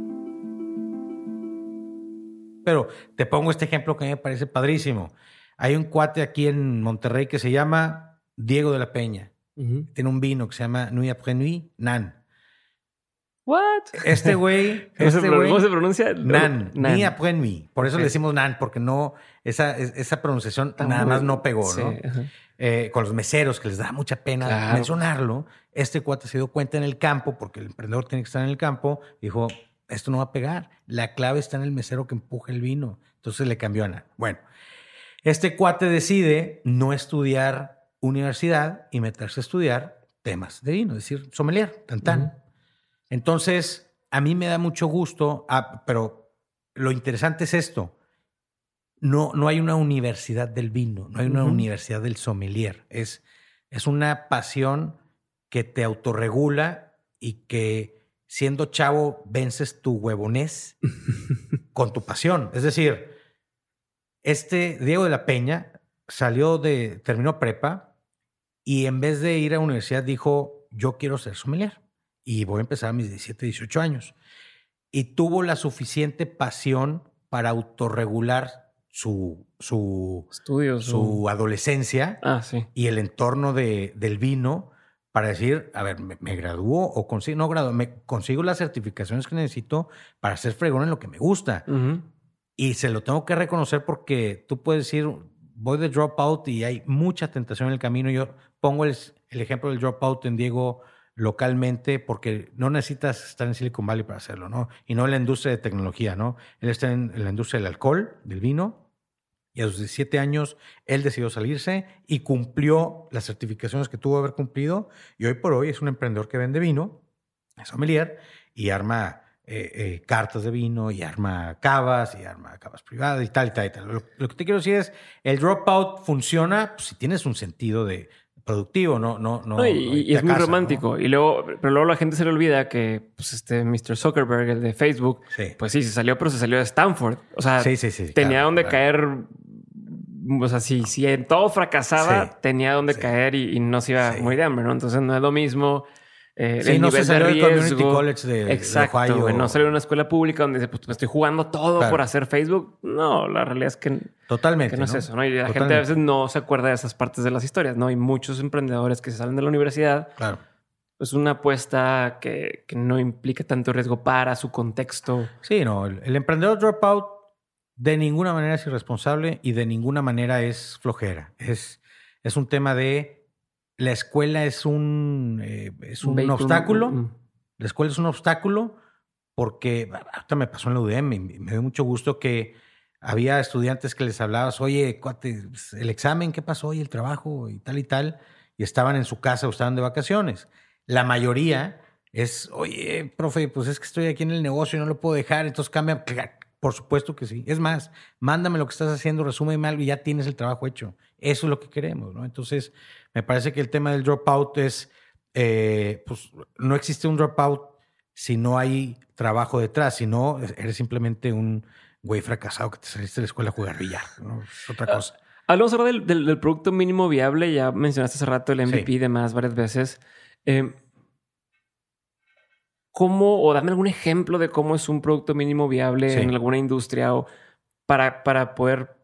Pero te pongo este ejemplo que me parece padrísimo. Hay un cuate aquí en Monterrey que se llama Diego de la Peña. Tiene un vino que se llama Nuit après Nuit, Nan. What? Este güey. ¿Cómo, este ¿Cómo, se pronuncia? Nan. Ni après nuit. Por eso le decimos nan, porque no. Esa, esa pronunciación nada más no pegó, ¿no? Eh, con los meseros, que les da mucha pena mencionarlo. Este cuate se dio cuenta en el campo, porque el emprendedor tiene que estar en el campo. Dijo: Esto no va a pegar. La clave está en el mesero que empuja el vino. Entonces le cambió a nan. Bueno, este cuate decide no estudiar universidad y meterse a estudiar temas de vino, es decir, sommelier, tan tan. Entonces, a mí me da mucho gusto, ah, pero lo interesante es esto. No, no hay una universidad del vino, no hay una universidad del sommelier. Es, es una pasión que te autorregula y que siendo chavo vences tu huevonés con tu pasión. Es decir, este Diego de la Peña salió de, terminó prepa y en vez de ir a la universidad dijo, yo quiero ser sommelier y voy a empezar a mis 17, 18 años. Y tuvo la suficiente pasión para autorregular su, su, su adolescencia ah, sí. y el entorno de, del vino para decir, a ver, me, gradúo o consigo, no gradúo, me consigo las certificaciones que necesito para ser fregón en lo que me gusta. Y se lo tengo que reconocer porque tú puedes decir, voy de dropout y hay mucha tentación en el camino. Yo pongo el, el ejemplo del dropout en Diego localmente porque no necesitas estar en Silicon Valley para hacerlo, ¿no? Y no en la industria de tecnología, ¿no? Él está en, la industria del alcohol, del vino, y a sus 17 años él decidió salirse y cumplió las certificaciones que tuvo que haber cumplido y hoy por hoy es un emprendedor que vende vino, es sommelier y arma eh, eh, cartas de vino y arma cavas y arma cavas privadas y tal y tal y tal. Lo, lo que te quiero decir es, el dropout funciona pues, si tienes un sentido de, productivo, no, no, no. y, es muy romántico. Y luego, pero luego la gente se le olvida que, pues, este Mr. Zuckerberg, el de Facebook, pues sí, se salió, pero se salió de Stanford. O sea, tenía donde caer. O sea, si, si en todo fracasaba, tenía donde caer y, no se iba muy de hambre, ¿no? Entonces no es lo mismo eh, sí, no se salió del Community College de, Exacto, no salió de una escuela pública donde dice, pues me estoy jugando todo por hacer Facebook. No, la realidad es que, Totalmente, no, es eso, ¿no? Y la gente a veces no se acuerda de esas partes de las historias, ¿no? Hay muchos emprendedores que se salen de la universidad. Claro. es una apuesta que, no implica tanto riesgo para su contexto. Sí, no, el, emprendedor dropout de ninguna manera es irresponsable y de ninguna manera es flojera. Es, es un tema de la escuela es un, eh, es un, obstáculo. Mm. La escuela es un obstáculo porque ahorita me pasó en la UDM y me dio mucho gusto que había estudiantes que les hablabas, oye, cuate, pues, el examen, ¿qué pasó? Y el trabajo y tal y tal. Y estaban en su casa o estaban de vacaciones. La mayoría es, oye, profe, pues es que estoy aquí en el negocio y no lo puedo dejar, entonces cambia. Por supuesto que sí. Es más, mándame lo que estás haciendo, resúmeme algo y ya tienes el trabajo hecho. Eso es lo que queremos, ¿no? Entonces, me parece que el tema del dropout es, eh, pues no existe un dropout si no hay trabajo detrás, si no, eres simplemente un güey fracasado que te saliste de la escuela a jugar billar. ¿no? Es otra ah, cosa. hablamos ahora del, producto mínimo viable. Ya mencionaste hace rato el MVP y demás varias veces. Eh, ¿Cómo, o dame algún ejemplo de cómo es un producto mínimo viable en alguna industria o para, para poder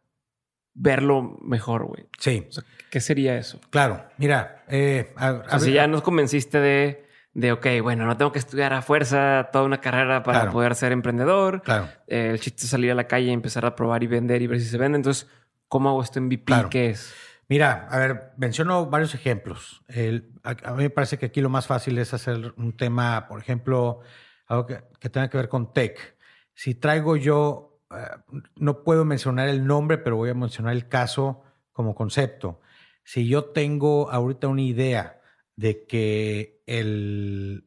verlo mejor, güey? Sí. ¿Qué sería eso? Claro, mira. Eh, si ya nos convenciste de de, ok, bueno, no tengo que estudiar a fuerza toda una carrera para poder ser emprendedor. Claro. Eh, el chiste es salir a la calle y empezar a probar y vender y ver si se vende. Entonces, ¿cómo hago este MVP? ¿Qué es? Mira, a ver, menciono varios ejemplos. a, mí me parece que aquí lo más fácil es hacer un tema, por ejemplo, algo que, tenga que ver con tech. Si traigo yo, eh, no puedo mencionar el nombre, pero voy a mencionar el caso como concepto. Si yo tengo ahorita una idea de que el,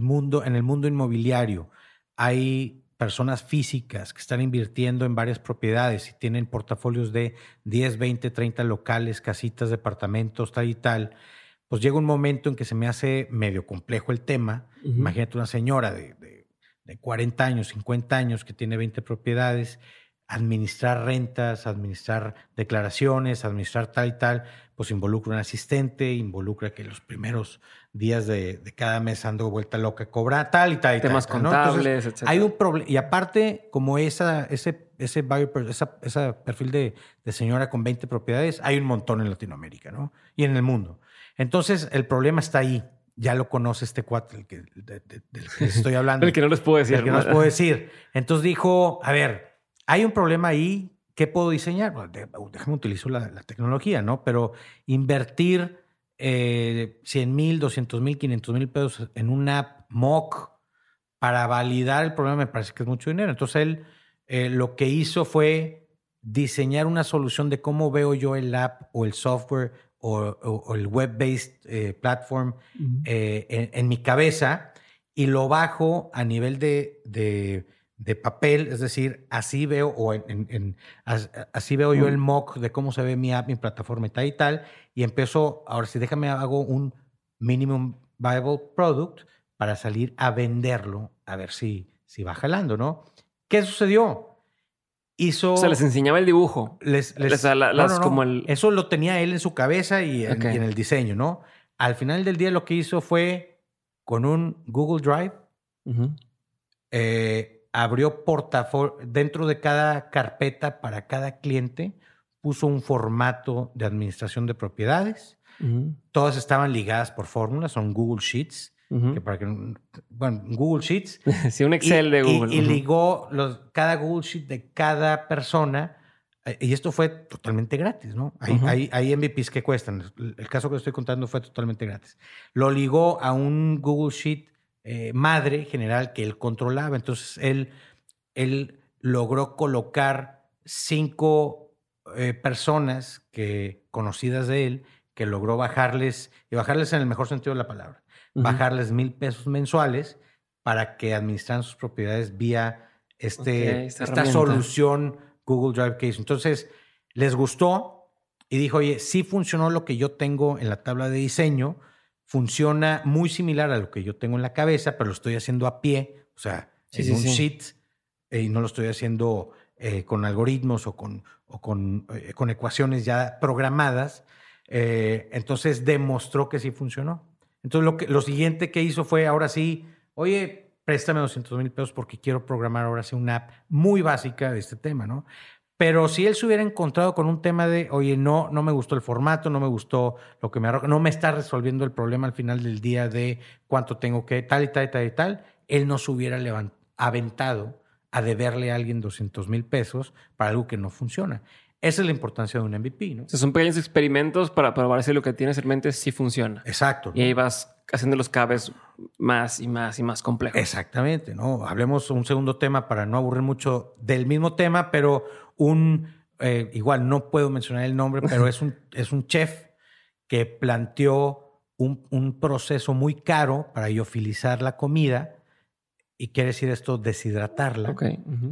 mundo, en el mundo inmobiliario hay personas físicas que están invirtiendo en varias propiedades y tienen portafolios de 10, 20, 30 locales, casitas, departamentos, tal y tal, pues llega un momento en que se me hace medio complejo el tema. Imagínate una señora de, de, de 40 años, 50 años que tiene 20 propiedades administrar rentas, administrar declaraciones, administrar tal y tal, pues involucra un asistente, involucra que los primeros días de, cada mes ando vuelta loca cobra tal y tal y Temas contables, etc. Hay un problema. Y aparte, como esa, ese, ese, esa, perfil de, señora con 20 propiedades, hay un montón en Latinoamérica, ¿no? Y en el mundo. Entonces, el problema está ahí. Ya lo conoce este cuate del que, estoy hablando. el que no les puedo decir. El que no les puedo decir. Entonces dijo, a ver, hay un problema ahí. ¿Qué puedo diseñar? déjame utilizar la, tecnología, ¿no? Pero invertir eh, 100 mil, 200 mil, 500 mil pesos en una app mock para validar el problema me parece que es mucho dinero. Entonces él eh, lo que hizo fue diseñar una solución de cómo veo yo el app o el software o, el web-based eh, platform eh, en, mi cabeza y lo bajo a nivel de de papel, es decir, así veo, o en, así veo yo el mock de cómo se ve mi app, mi plataforma y tal y tal, y empiezo, ahora sí, déjame, hago un minimum viable product para salir a venderlo, a ver si, si va jalando, ¿no? ¿Qué sucedió? Hizo... O sea, les enseñaba el dibujo. Les, Como el... Eso lo tenía él en su cabeza y en, y en el diseño, ¿no? Al final del día lo que hizo fue con un Google Drive, eh, abrió portafolio, dentro de cada carpeta para cada cliente, puso un formato de administración de propiedades. Todas estaban ligadas por fórmulas, son Google Sheets. que para que, bueno, Google Sheets. sí, un Excel de Google. Y, ligó los, cada Google Sheet de cada persona. Eh, y esto fue totalmente gratis, ¿no? Hay, hay, hay, MVPs que cuestan. El caso que estoy contando fue totalmente gratis. Lo ligó a un Google Sheet eh, madre general que él controlaba. Entonces él, él logró colocar cinco eh, personas que, conocidas de él que logró bajarles, y bajarles en el mejor sentido de la palabra, bajarles mil pesos mensuales para que administraran sus propiedades vía este, esta, solución Google Drive Case. Entonces, les gustó y dijo, oye, sí funcionó lo que yo tengo en la tabla de diseño, funciona muy similar a lo que yo tengo en la cabeza, pero lo estoy haciendo a pie, o sea, en un sheet, eh, y no lo estoy haciendo eh, con algoritmos o con, o con, eh, con ecuaciones ya programadas. entonces demostró que sí funcionó. Entonces lo, que, lo siguiente que hizo fue, ahora sí, oye, préstame 200 mil pesos porque quiero programar ahora sí una app muy básica de este tema, ¿no? Pero si él se hubiera encontrado con un tema de, oye, no, no me gustó el formato, no me gustó lo que me arroja, no me está resolviendo el problema al final del día de cuánto tengo que, tal y tal y tal y tal, él no se hubiera aventado a deberle a alguien 200 mil pesos para algo que no funciona. Esa es la importancia de un MVP, ¿no? son pequeños experimentos para probar si lo que tienes en mente sí funciona. Exacto. Y ahí vas haciendo los cabes más y más y más complejos. Exactamente, ¿no? Hablemos un segundo tema para no aburrir mucho del mismo tema, pero un, eh, igual no puedo mencionar el nombre, pero es un, es un chef que planteó un, un proceso muy caro para iofilizar la comida y quiere decir esto, deshidratarla,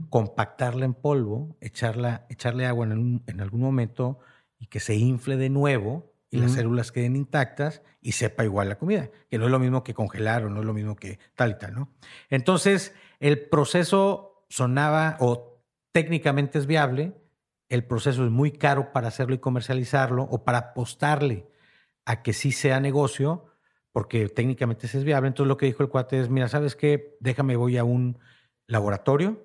compactarla en polvo, echarla, echarle agua en, en, algún momento y que se infle de nuevo y las células queden intactas y sepa igual la comida, que no es lo mismo que congelar o no es lo mismo que tal y tal, ¿no? Entonces, el proceso sonaba o técnicamente es viable, el proceso es muy caro para hacerlo y comercializarlo o para apostarle a que sí sea negocio, porque técnicamente es viable. Entonces lo que dijo el cuate es, mira, ¿sabes qué? Déjame, voy a un laboratorio,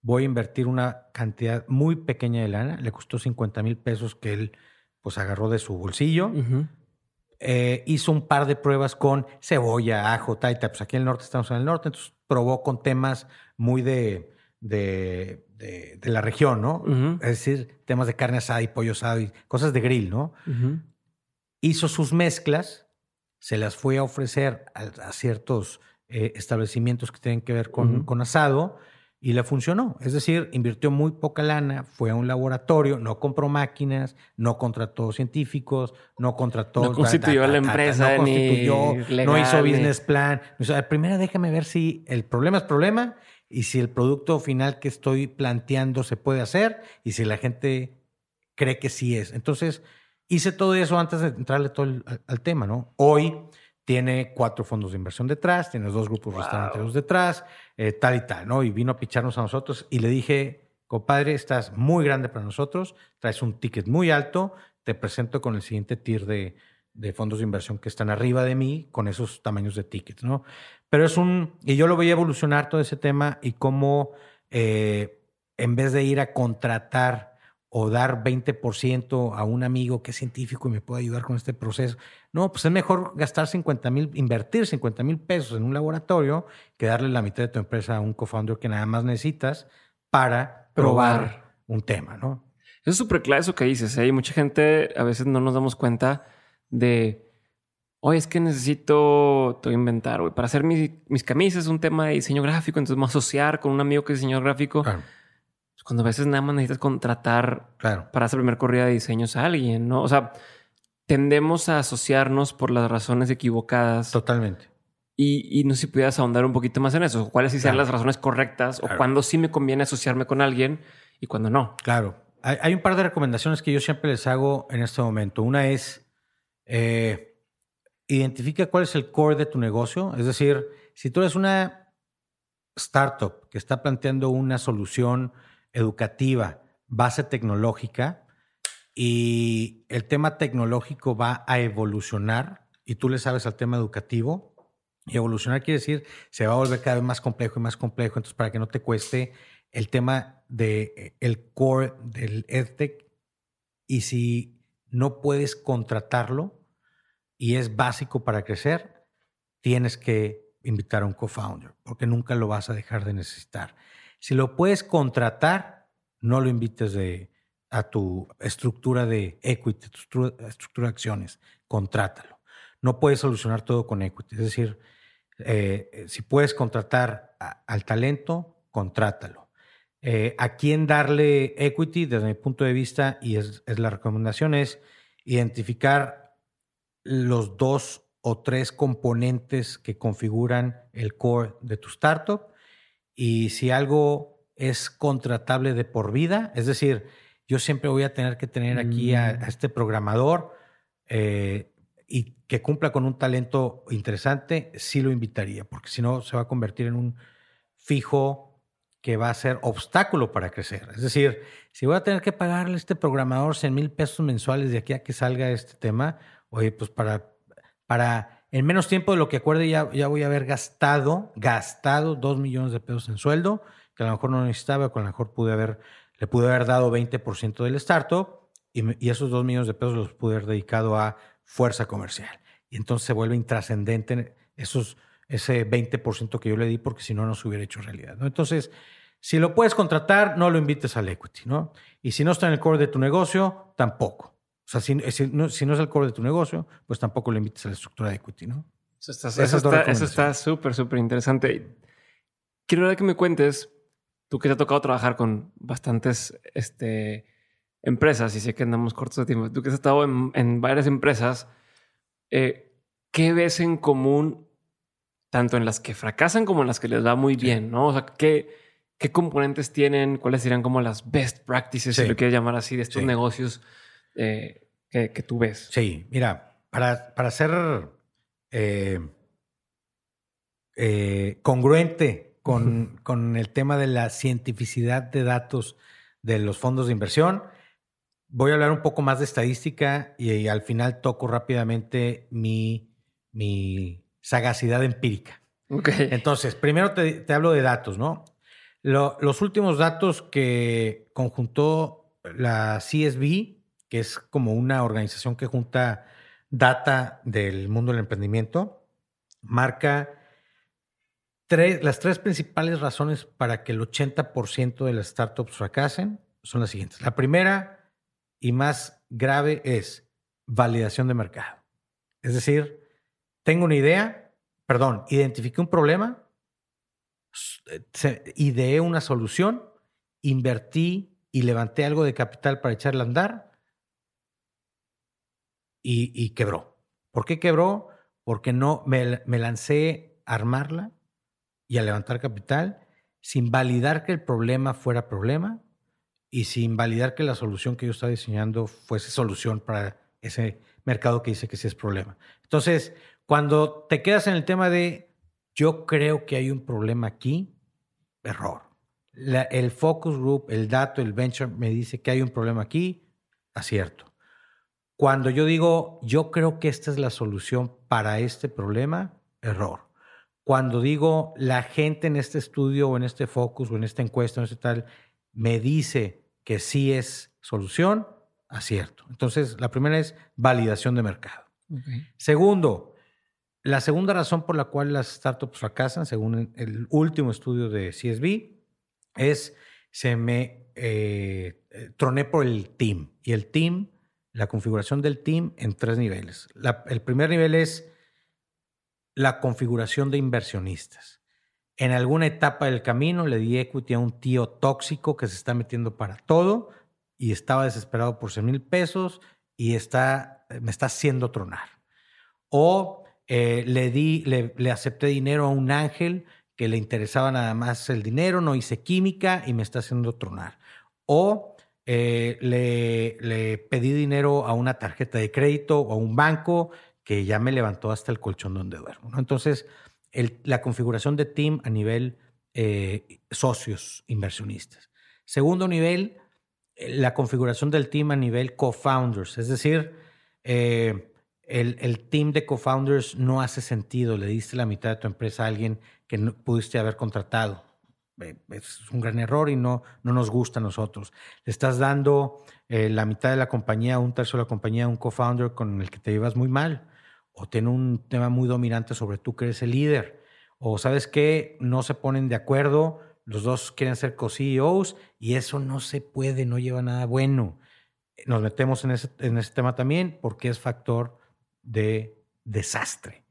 voy a invertir una cantidad muy pequeña de lana, le costó 50 mil pesos que él pues agarró de su bolsillo, eh, hizo un par de pruebas con cebolla, ajo, taita, pues aquí en el norte estamos en el norte, entonces probó con temas muy de, de, de, la región, ¿no? Es decir, temas de carne asada y pollo asado y cosas de grill, ¿no? Hizo sus mezclas se las fue a ofrecer a, ciertos eh, establecimientos que tienen que ver con, con, asado y le funcionó. Es decir, invirtió muy poca lana, fue a un laboratorio, no compró máquinas, no contrató científicos, no contrató... No constituyó la empresa, no constituyó, no hizo business plan. O sea, primero déjame ver si el problema es problema y si el producto final que estoy planteando se puede hacer y si la gente cree que sí es. Entonces, Hice todo eso antes de entrarle todo al, tema, ¿no? Hoy tiene cuatro fondos de inversión detrás, tiene dos grupos restauranteros detrás, eh, tal y tal, ¿no? Y vino a picharnos a nosotros y le dije, compadre, estás muy grande para nosotros, traes un ticket muy alto, te presento con el siguiente tier de, de fondos de inversión que están arriba de mí con esos tamaños de tickets, ¿no? Pero es un, y yo lo voy a evolucionar todo ese tema y cómo eh, en vez de ir a contratar o dar 20% a un amigo que es científico y me puede ayudar con este proceso. No, pues es mejor gastar 50 mil, invertir 50 mil pesos en un laboratorio que darle la mitad de tu empresa a un co-founder que nada más necesitas para probar, un tema, ¿no? Eso es súper claro eso que dices. ¿eh? Hay mucha gente, a veces no nos damos cuenta de, oye, es que necesito, te voy a inventar, güey, para hacer mis, mis camisas, un tema de diseño gráfico, entonces a asociar con un amigo que es diseñador gráfico. Claro cuando a veces nada más necesitas contratar para hacer primer corrida de diseños a alguien, ¿no? O sea, tendemos a asociarnos por las razones equivocadas. Totalmente. Y, no sé si pudieras ahondar un poquito más en eso. ¿Cuáles sí sean las razones correctas o cuándo sí me conviene asociarme con alguien y cuándo no? Claro. Hay, un par de recomendaciones que yo siempre les hago en este momento. Una es, eh, identifica cuál es el core de tu negocio. Es decir, si tú eres una startup que está planteando una solución educativa, base tecnológica, y el tema tecnológico va a evolucionar, y tú le sabes al tema educativo, y evolucionar quiere decir, se va a volver cada vez más complejo y más complejo, entonces para que no te cueste el tema de eh, el core del EdTech, y si no puedes contratarlo y es básico para crecer, tienes que invitar a un co-founder, porque nunca lo vas a dejar de necesitar. Si lo puedes contratar, no lo invites de, a tu estructura de equity, tu estructura, de acciones, contrátalo. No puedes solucionar todo con equity. Es decir, eh, si puedes contratar al talento, contrátalo. Eh, a quién darle equity, desde mi punto de vista, y es, es la recomendación, es identificar los dos o tres componentes que configuran el core de tu startup y si algo es contratable de por vida, es decir, yo siempre voy a tener que tener aquí a, mm. este programador eh, y que cumpla con un talento interesante, sí lo invitaría, porque si no se va a convertir en un fijo que va a ser obstáculo para crecer. Es decir, si voy a tener que pagarle a este programador 100 mil pesos mensuales de aquí a que salga este tema, oye, pues para, para en menos tiempo de lo que acuerde ya, voy a haber gastado, gastado dos millones de pesos en sueldo, que a lo mejor no necesitaba, que a lo mejor pude haber Le pude haber dado 20% del startup y, y esos 2 millones de pesos los pude haber dedicado a fuerza comercial. Y entonces se vuelve intrascendente esos, ese 20% que yo le di porque si no, no se hubiera hecho realidad. Entonces, si lo puedes contratar, no lo invites al equity. ¿no? Y si no está en el core de tu negocio, tampoco. O sea, si, no, es el core de tu negocio, pues tampoco le invites a la estructura de equity, ¿no? Eso está súper, súper interesante. Quiero que me cuentes, tú que te ha tocado trabajar con bastantes este, empresas y sé que andamos cortos de tiempo, tú que has estado en, varias empresas, eh, ¿qué ves en común tanto en las que fracasan como en las que les va muy bien? ¿no? O sea, ¿qué, ¿qué componentes tienen? ¿Cuáles serían como las best practices, si lo quieres llamar así, de estos negocios eh, que, que, tú ves? Sí, mira, para, para ser eh, eh, congruente con, con, el tema de la cientificidad de datos de los fondos de inversión. Voy a hablar un poco más de estadística y, al final toco rápidamente mi, mi sagacidad empírica. Okay. Entonces, primero te, hablo de datos, ¿no? los últimos datos que conjuntó la CSB, que es como una organización que junta data del mundo del emprendimiento, marca las tres principales razones para que el 80% de las startups fracasen son las siguientes. La primera y más grave es validación de mercado. Es decir, tengo una idea, perdón, identifiqué un problema, ideé una solución, invertí y levanté algo de capital para echarla a andar y, quebró. ¿Por qué quebró? Porque no me, lancé a armarla y a levantar capital sin validar que el problema fuera problema y sin validar que la solución que yo estaba diseñando fuese solución para ese mercado que dice que sí es problema. Entonces, cuando te quedas en el tema de yo creo que hay un problema aquí, error. el focus group, el dato, el venture me dice que hay un problema aquí, acierto. Cuando yo digo, yo creo que esta es la solución para este problema, error. Cuando digo, la gente en este estudio o en este focus o en esta encuesta o en este tal, me dice que sí es solución, acierto. Entonces, la primera es validación de mercado. Segundo, la segunda razón por la cual las startups fracasan, según el último estudio de CSB, es se me eh, eh, troné por el team. Y el team la configuración del team en tres niveles. el primer nivel es la configuración de inversionistas. En alguna etapa del camino le di equity a un tío tóxico que se está metiendo para todo y estaba desesperado por 100 mil pesos y está, me está haciendo tronar. O eh, le, di, le, le acepté dinero a un ángel que le interesaba nada más el dinero, no hice química y me está haciendo tronar. O eh, le, pedí dinero a una tarjeta de crédito o a un banco que ya me levantó hasta el colchón donde duermo. Entonces, la configuración de team a nivel eh, socios inversionistas. Segundo nivel, eh, la configuración del team a nivel co-founders, es decir, el, team de co-founders no hace sentido, le diste la mitad de tu empresa a alguien que no pudiste haber contratado es un gran error y no, no nos gusta a nosotros. Le estás dando eh, la mitad de la compañía, un tercio de la compañía a un co-founder con el que te llevas muy mal, o tiene un tema muy dominante sobre tú que eres el líder, o sabes que no se ponen de acuerdo, los dos quieren ser co-CEOs y eso no se puede, no lleva nada bueno. Nos metemos en ese, en ese tema también porque es factor de desastre.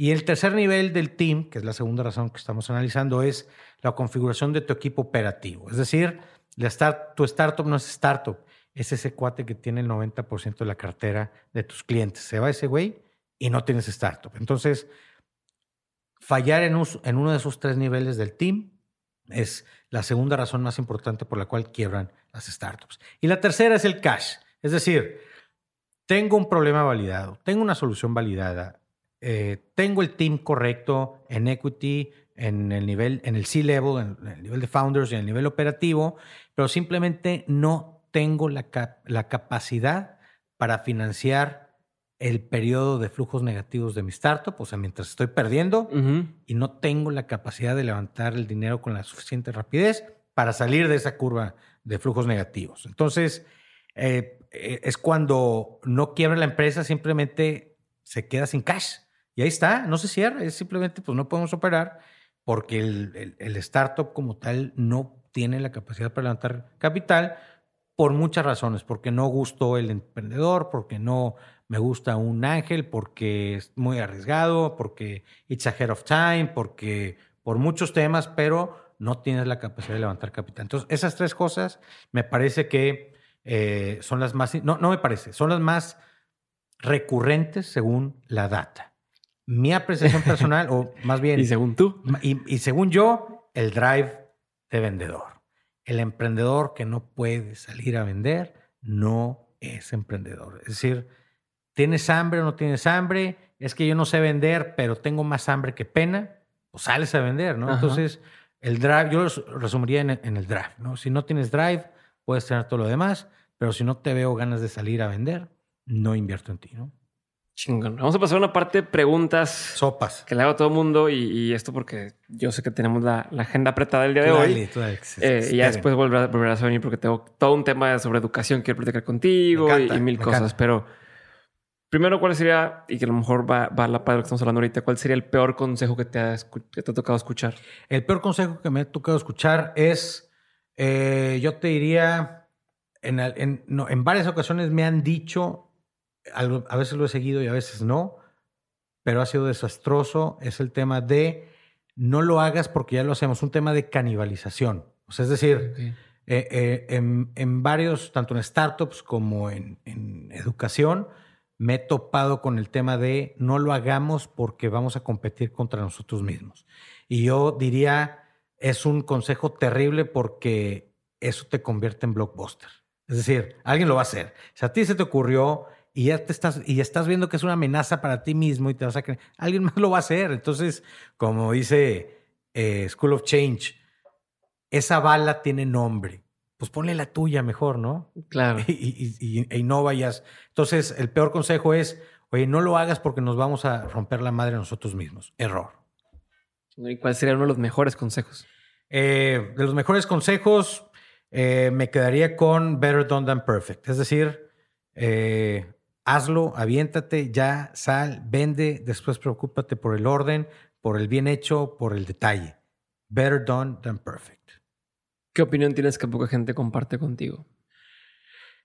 Y el tercer nivel del team, que es la segunda razón que estamos analizando, es la configuración de tu equipo operativo. Es decir, la tu startup no es startup, es ese cuate que tiene el 90% de la cartera de tus clientes. Se va ese güey y no tienes startup. Entonces, fallar en, en uno de esos tres niveles del team es la segunda razón más importante por la cual quiebran las startups. Y la tercera es el cash. Es decir, tengo un problema validado, tengo una solución validada, eh, tengo el team correcto en equity, en el nivel, en el C-level, en el nivel de founders y en el nivel operativo, pero simplemente no tengo la, la capacidad para financiar el periodo de flujos negativos de mi startup, o sea, mientras estoy perdiendo y no tengo la capacidad de levantar el dinero con la suficiente rapidez para salir de esa curva de flujos negativos. Entonces, eh, eh, es cuando no quiebra la empresa, simplemente se queda sin cash. Y ahí está, no se cierra, es simplemente pues no podemos operar porque el, startup como tal no tiene la capacidad para levantar capital por muchas razones, porque no gustó el emprendedor, porque no me gusta un ángel, porque es muy arriesgado, porque it's ahead of time, porque por muchos temas, pero no tienes la capacidad de levantar capital. Entonces, esas tres cosas me parece que eh, son las más, no, no me parece, son las más recurrentes según la data. Mi apreciación personal, o más bien... Y según tú. Y, según yo, el drive de vendedor. El emprendedor que no puede salir a vender no es emprendedor. Es decir, ¿tienes hambre o no tienes hambre? Es que yo no sé vender, pero tengo más hambre que pena. Pues sales a vender, ¿no? Entonces, el drive, yo lo resumiría en, en el drive, ¿no? Si no tienes drive, puedes tener todo lo demás, pero si no te veo ganas de salir a vender, no invierto en ti, ¿no? Chingón. Vamos a pasar a una parte de preguntas. Sopas. Que le hago a todo el mundo y, esto porque yo sé que tenemos la, agenda apretada el día de hoy. Eh, y ya después volverás, a venir porque tengo todo un tema sobre educación que quiero platicar contigo y, mil cosas. Pero primero, ¿cuál sería, y que a lo mejor va, va a la par de lo que estamos hablando ahorita, cuál sería el peor consejo que te ha, que te ha tocado escuchar? El peor consejo que me ha tocado escuchar es, eh, yo te diría, en, varias ocasiones me han dicho, a veces lo he seguido y a veces no, pero ha sido desastroso, es el tema de no lo hagas porque ya lo hacemos, un tema de canibalización. O sea, es decir, eh, eh, en, varios, tanto en startups como en, en, educación, me he topado con el tema de no lo hagamos porque vamos a competir contra nosotros mismos. Y yo diría, es un consejo terrible porque eso te convierte en blockbuster. Es decir, alguien lo va a hacer. Si a ti se te ocurrió y ya te estás y estás viendo que es una amenaza para ti mismo y te vas a creer, alguien más lo va a hacer. Entonces, como dice eh, School of Change, esa bala tiene nombre. Pues ponle la tuya mejor, ¿no? Claro. Y, y, no vayas. Entonces, el peor consejo es, oye, no lo hagas porque nos vamos a romper la madre nosotros mismos. Error. ¿Y cuál sería uno de los mejores consejos? Eh, de los mejores consejos, eh, me quedaría con Better Done Than Perfect. Es decir, eh, hazlo, aviéntate, ya, sal, vende, después preocúpate por el orden, por el bien hecho, por el detalle. Better Done Than Perfect. ¿Qué opinión tienes que poca gente comparte contigo?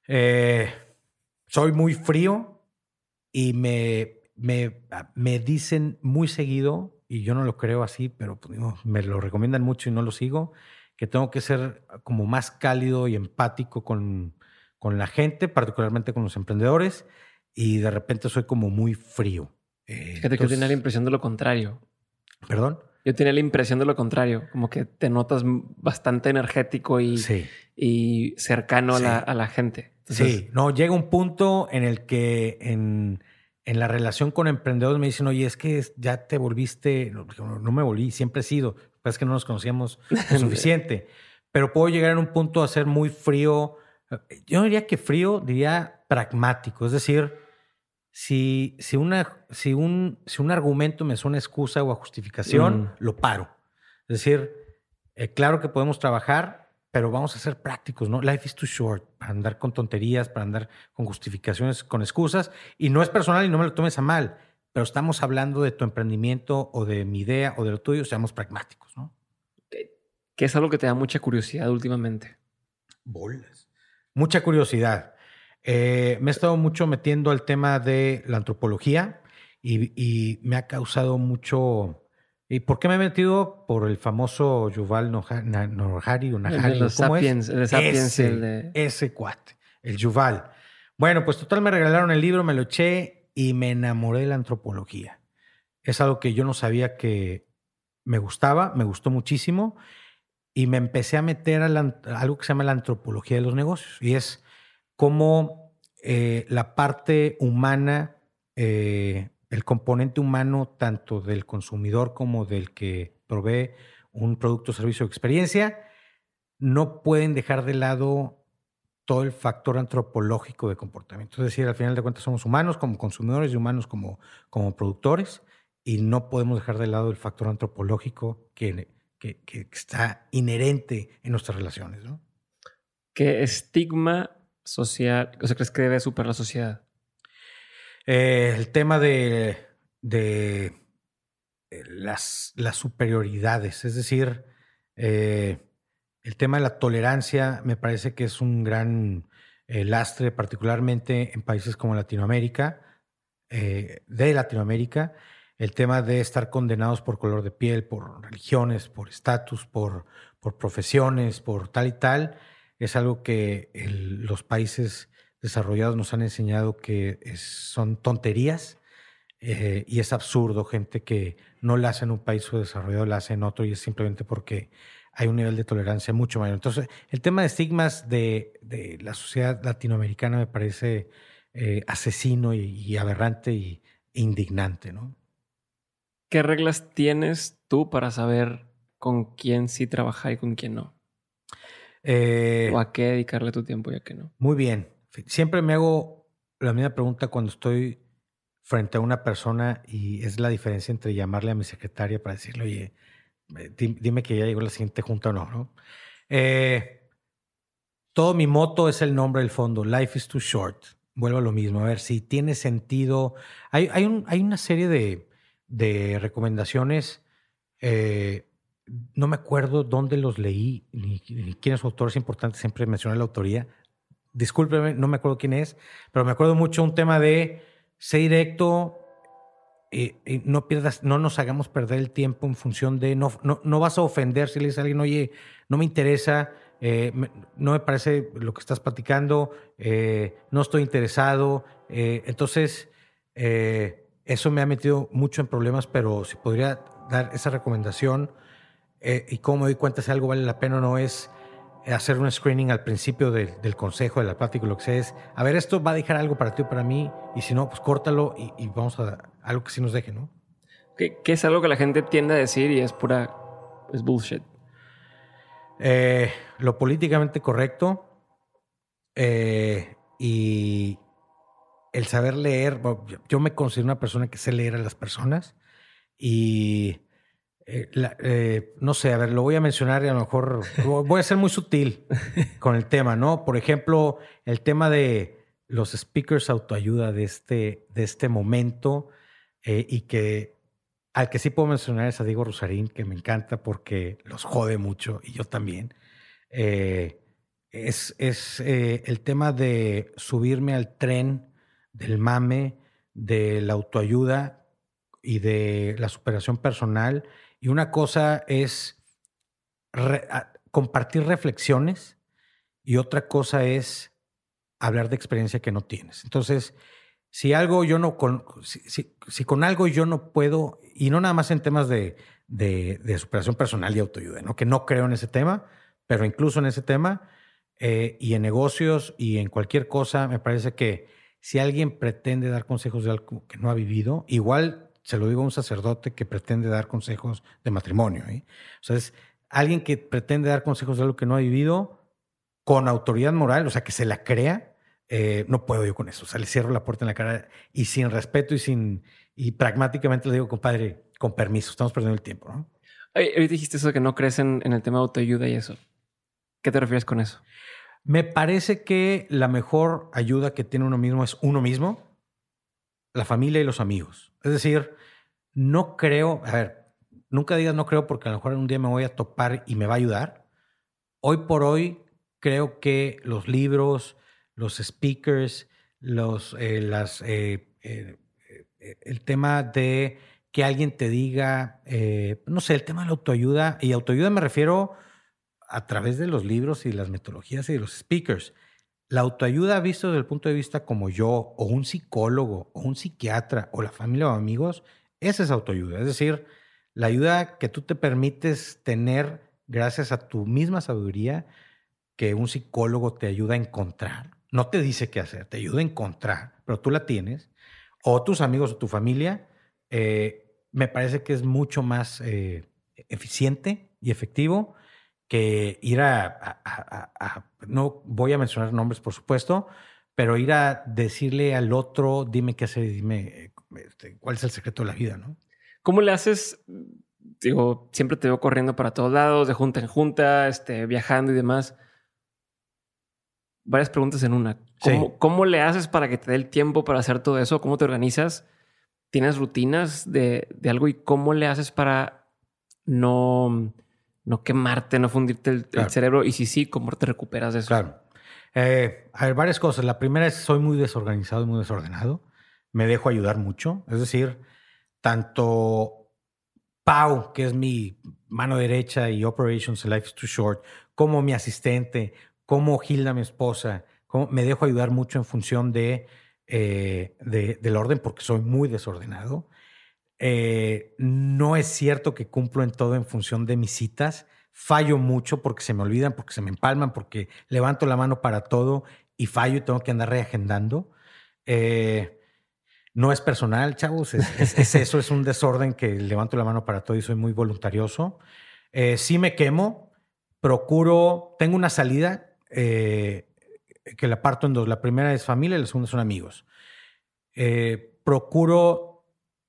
Eh, soy muy frío y me, me, me, dicen muy seguido, y yo no lo creo así, pero pues, me lo recomiendan mucho y no lo sigo que tengo que ser como más cálido y empático con, con la gente, particularmente con los emprendedores, y de repente soy como muy frío. Eh, Fíjate que yo tenía la impresión de lo contrario. ¿Perdón? Yo tenía la impresión de lo contrario, como que te notas bastante energético y, y cercano a, la, a, la, gente. sí, no, llega un punto en el que en, en, la relación con emprendedores me dicen, oye, es que ya te volviste, no, no me volví, siempre he sido, es que no nos conocíamos lo suficiente. Pero puedo llegar en un punto a ser muy frío. Yo no diría que frío, diría pragmático. Es decir, si, si, una, si, un, si un argumento me suena excusa o a justificación, mm. lo paro. Es decir, eh, claro que podemos trabajar, pero vamos a ser prácticos, ¿no? Life is too short para andar con tonterías, para andar con justificaciones, con excusas. Y no es personal y no me lo tomes a mal pero estamos hablando de tu emprendimiento o de mi idea o de lo tuyo, seamos pragmáticos, ¿no? Que es algo que te da mucha curiosidad últimamente. Bolas. Mucha curiosidad. Eh, me he estado mucho metiendo al tema de la antropología y, me ha causado mucho... ¿Y por qué me he metido? Por el famoso Yuval Nohari o Nahari. El Sapiens, el Sapiens. Ese, el ese cuate, el Yuval. Bueno, pues total me regalaron el libro, me lo eché y me enamoré de la antropología. Es algo que yo no sabía que me gustaba, me gustó muchísimo y me empecé a meter a, algo que se llama la antropología de los negocios y es cómo eh, la parte humana, eh, el componente humano tanto del consumidor como del que provee un producto, servicio o experiencia, no pueden dejar de lado todo el factor antropológico de comportamiento. Es decir, al final de cuentas somos humanos como consumidores y humanos como, como productores y no podemos dejar de lado el factor antropológico que, que, está inherente en nuestras relaciones. ¿no? ¿Qué estigma social, o sea, crees que debe superar la sociedad? Eh, el tema de, de eh, las, las, superioridades, es decir, eh, el tema de la tolerancia me parece que es un gran lastre, particularmente en países como Latinoamérica, de Latinoamérica, el tema de estar condenados por color de piel, por religiones, por estatus, por, por profesiones, por tal y tal, es algo que los países desarrollados nos han enseñado que son tonterías eh, y es absurdo gente que no la hace en un país desarrollado, la hace en otro y es simplemente porque hay un nivel de tolerancia mucho mayor. Entonces, el tema de estigmas de, la sociedad latinoamericana me parece eh, asesino y, aberrante y, e indignante, ¿no? ¿Qué reglas tienes tú para saber con quién sí trabajar y con quién no? Eh, ¿O a qué dedicarle tu tiempo y a qué no? Muy bien. Siempre me hago la misma pregunta cuando estoy frente a una persona y es la diferencia entre llamarle a mi secretaria para decirle, oye, dime que ya llegó la siguiente junta o no, ¿no? Eh, todo mi moto es el nombre del fondo, Life is too short. Vuelvo a lo mismo, a ver si tiene sentido. Hay, hay, un, hay una serie de, de recomendaciones eh, no me acuerdo dónde los leí, ni, quién es su autor, es importante siempre mencionar la autoría. Discúlpeme, no me acuerdo quién es, pero me acuerdo mucho un tema de ser directo, y, no pierdas, no nos hagamos perder el tiempo en función de, no, no, vas a ofender si le dices a alguien, oye, no me interesa, eh, no me parece lo que estás platicando, eh, no estoy interesado. Eh, entonces, eso me ha metido mucho en problemas, pero si podría dar esa recomendación, eh, y cómo me doy cuenta si algo vale la pena o no es hacer un screening al principio del consejo, de la plática, lo que sea, es, a ver, esto va a dejar algo para ti o para mí, y si no, pues córtalo y, vamos a, algo que sí nos deje, ¿no? Que, es algo que la gente tiende a decir y es pura, es bullshit. Eh, lo políticamente correcto eh, y el saber leer, yo me considero una persona que sé leer a las personas y eh, eh, no sé, a ver, lo voy a mencionar y a lo mejor voy a ser muy sutil con el tema, ¿no? Por ejemplo, el tema de los speakers autoayuda de este, de este momento eh, y que al que sí puedo mencionar es a Diego Rosarín, que me encanta porque los jode mucho y yo también. es es el tema de subirme al tren del mame, de la autoayuda y de la superación personal y una cosa es compartir reflexiones y otra cosa es hablar de experiencia que no tienes. Entonces, si algo yo no con, si, con algo yo no puedo, y no nada más en temas de, de, superación personal y autoayuda, ¿no? que no creo en ese tema, pero incluso en ese tema eh, y en negocios y en cualquier cosa, me parece que si alguien pretende dar consejos de algo que no ha vivido, igual se lo digo a un sacerdote que pretende dar consejos de matrimonio. ¿eh? O sea, es alguien que pretende dar consejos de algo que no ha vivido con autoridad moral, o sea, que se la crea, eh, no puedo yo con eso. O sea, le cierro la puerta en la cara y sin respeto y sin y pragmáticamente le digo, compadre, con permiso, estamos perdiendo el tiempo, ¿no? ahorita dijiste eso de que no crees en, en el tema de autoayuda y eso. ¿Qué te refieres con eso? Me parece que la mejor ayuda que tiene uno mismo es uno mismo, la familia y los amigos. Es decir, no creo, a ver, nunca digas no creo porque a lo mejor un día me voy a topar y me va a ayudar. Hoy por hoy creo que los libros, los speakers, los, eh, las, eh, eh, el tema de que alguien te diga, no sé, el tema de la autoayuda, y autoayuda me refiero a través de los libros y las metodologías y los speakers. La autoayuda visto desde el punto de vista como yo, o un psicólogo, o un psiquiatra, o la familia o amigos, esa es autoayuda. Es decir, la ayuda que tú te permites tener gracias a tu misma sabiduría que un psicólogo te ayuda a encontrar. No te dice qué hacer, te ayuda a encontrar, pero tú la tienes. O tus amigos o tu familia, eh, me parece que es mucho más eh, eficiente y efectivo que ir a, no voy a mencionar nombres, por supuesto, pero ir a decirle al otro, dime qué hacer, dime este, cuál es el secreto de la vida, ¿no? ¿Cómo le haces? Digo, siempre te veo corriendo para todos lados, de junta en junta, este, viajando y demás. varias preguntas en una. ¿Cómo, le haces para que te dé el tiempo para hacer todo eso? ¿Cómo te organizas? ¿Tienes rutinas de, algo y cómo le haces para no, no quemarte, no fundirte el, cerebro? Y si sí, ¿cómo te recuperas de eso? Claro. Eh, a ver, varias cosas. La primera es soy muy desorganizado y muy desordenado. Me dejo ayudar mucho. Es decir, tanto Pau, que es mi mano derecha y Operations Life is Too Short, como mi asistente, como Hilda, mi esposa, como me dejo ayudar mucho en función de, eh, del orden porque soy muy desordenado. Eh, no es cierto que cumplo en todo en función de mis citas. Fallo mucho porque se me olvidan, porque se me empalman, porque levanto la mano para todo y fallo y tengo que andar reagendando. Eh, no es personal, chavos, es, eso, es un desorden que levanto la mano para todo y soy muy voluntarioso. sí me quemo, procuro, tengo una salida eh, que la parto en dos. La primera es familia y la segunda son amigos. Eh, procuro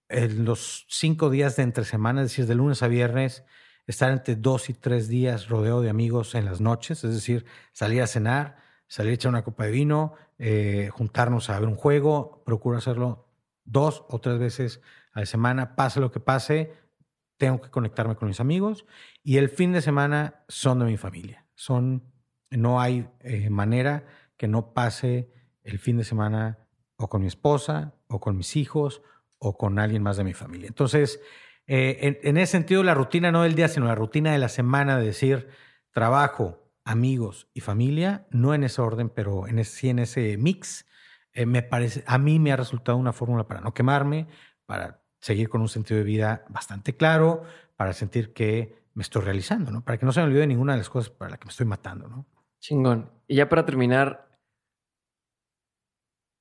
en los cinco días de entre semana, es decir, de lunes a viernes, estar entre dos y tres días rodeado de amigos en las noches, es decir, salir a cenar, salir a echar una copa de vino, eh, juntarnos a ver un juego. Procuro hacerlo dos o tres veces a la semana, pase lo que pase, tengo que conectarme con mis amigos y el fin de semana son de mi familia. Son no hay eh, manera que no pase el fin de semana o con mi esposa o con mis hijos o con alguien más de mi familia. Entonces, eh, en, ese sentido, la rutina no del día, sino la rutina de la semana de decir trabajo, amigos y familia, no en ese orden, pero en ese, sí en ese mix, eh, me parece, a mí me ha resultado una fórmula para no quemarme, para seguir con un sentido de vida bastante claro, para sentir que me estoy realizando, ¿no? Para que no se me olvide ninguna de las cosas para las que me estoy matando, ¿no? Chingón. Y ya para terminar,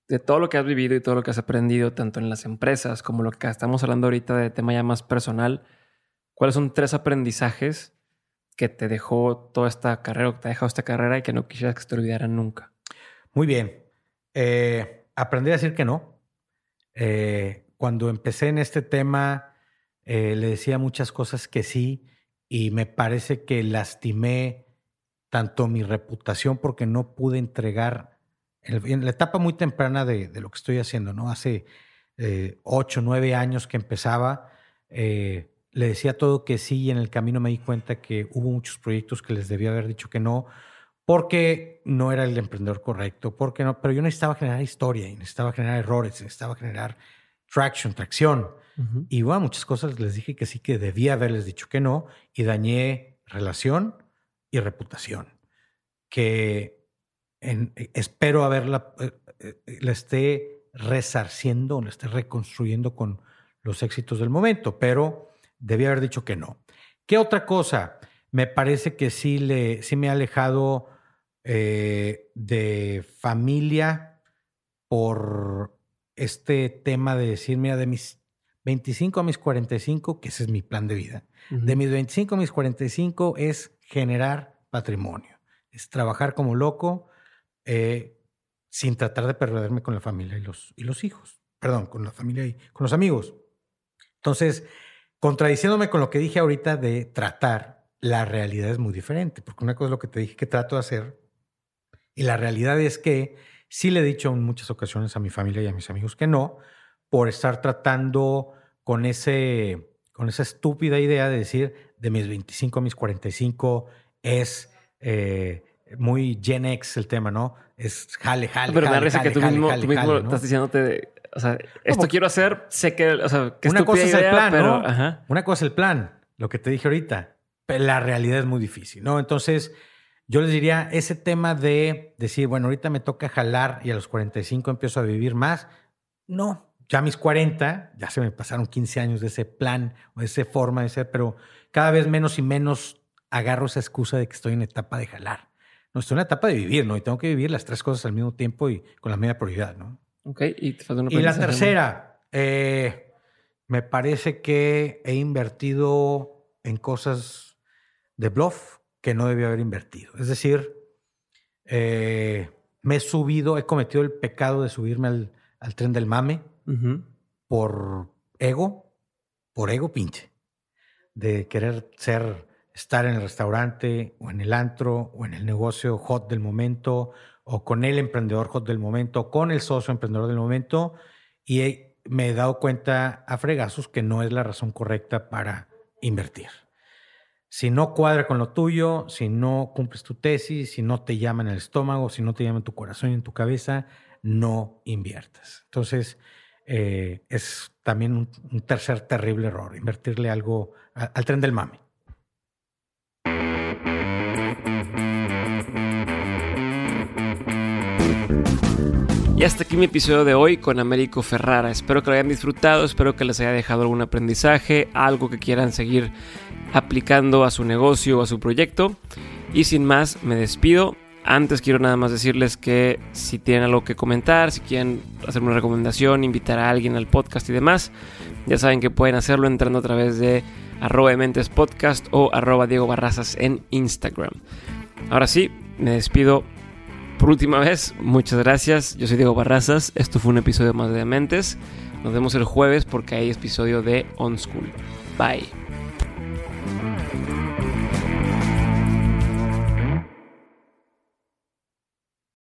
de todo lo que has vivido y todo lo que has aprendido, tanto en las empresas como lo que estamos hablando ahorita de tema ya más personal, ¿cuáles son tres aprendizajes que te dejó toda esta carrera o que te ha dejado esta carrera y que no quisieras que te olvidaran nunca? Muy bien. Eh, aprendí a decir que no. Eh, cuando empecé en este tema, eh, le decía muchas cosas que sí y me parece que lastimé tanto mi reputación porque no pude entregar en, la etapa muy temprana de, lo que estoy haciendo, ¿no? Hace eh, ocho, nueve años que empezaba, eh, le decía todo que sí y en el camino me di cuenta que hubo muchos proyectos que les debía haber dicho que no porque no era el emprendedor correcto, porque no, pero yo necesitaba generar historia necesitaba generar errores, necesitaba generar traction, tracción. Y bueno, muchas cosas les dije que sí que debía haberles dicho que no y dañé relación, y reputación, que eh, espero haberla, eh, eh, la esté resarciendo, la esté reconstruyendo con los éxitos del momento, pero debía haber dicho que no. ¿Qué otra cosa? Me parece que sí, le, sí me ha alejado de familia por este tema de decir, mira, de mis 25 a mis 45, que ese es mi plan de vida. De mis 25 a mis 45 es generar patrimonio, es trabajar como loco eh, sin tratar de perderme con la familia y los, y los hijos, perdón, con la familia y con los amigos. Entonces, contradiciéndome con lo que dije ahorita de tratar, la realidad es muy diferente, porque una cosa es lo que te dije que trato de hacer y la realidad es que sí le he dicho en muchas ocasiones a mi familia y a mis amigos que no, por estar tratando con ese con esa estúpida idea de decir de mis 25 a mis 45 es eh, muy Gen X el tema, ¿no? Es jale, jale. Pero me parece que tú mismo, tú mismo estás diciéndote, o sea, esto quiero hacer, sé que, o sea, que una cosa es el plan, ¿no? Una cosa es el plan, lo que te dije ahorita. Pero la realidad es muy difícil, ¿no? Entonces, yo les diría, ese tema de decir, bueno, ahorita me toca jalar y a los 45 empiezo a vivir más, no, ya a mis 40, ya se me pasaron 15 años de ese plan o de esa forma de ser, pero cada vez menos y menos agarro esa excusa de que estoy en etapa de jalar. No, estoy en etapa de vivir, ¿no? Y tengo que vivir las tres cosas al mismo tiempo y con la misma prioridad, ¿no? Ok, y, te falta una y la tercera, eh, me parece que he invertido en cosas de bluff que no debía haber invertido. Es decir, eh, me he subido, he cometido el pecado de subirme al, al tren del mame por ego, por ego pinche, de querer ser, estar en el restaurante o en el antro o en el negocio hot del momento o con el emprendedor del momento, con el socio emprendedor del momento, y me he dado cuenta a fregazos que no es la razón correcta para invertir. Si no cuadra con lo tuyo, si no cumples tu tesis, si no te llama en el estómago, si no te llama en tu corazón y en tu cabeza, no inviertas. Entonces, eh, es también un, tercer terrible error, invertirle algo al tren del mame. Y hasta aquí mi episodio de hoy con Américo Ferrara. Espero que lo hayan disfrutado, espero que les haya dejado algún aprendizaje, algo que quieran seguir aplicando a su negocio o a su proyecto. Y sin más, me despido. Antes quiero nada más decirles que si tienen algo que comentar, si quieren hacer una recomendación, invitar a alguien al podcast y demás, ya saben que pueden hacerlo entrando a través de arroba podcast o arroba Diego Barrazas en Instagram. Ahora sí, me despido por última vez, muchas gracias. Yo soy Diego Barrazas. Esto fue un episodio más de Dementes. Nos vemos el jueves porque hay episodio de On School. Bye.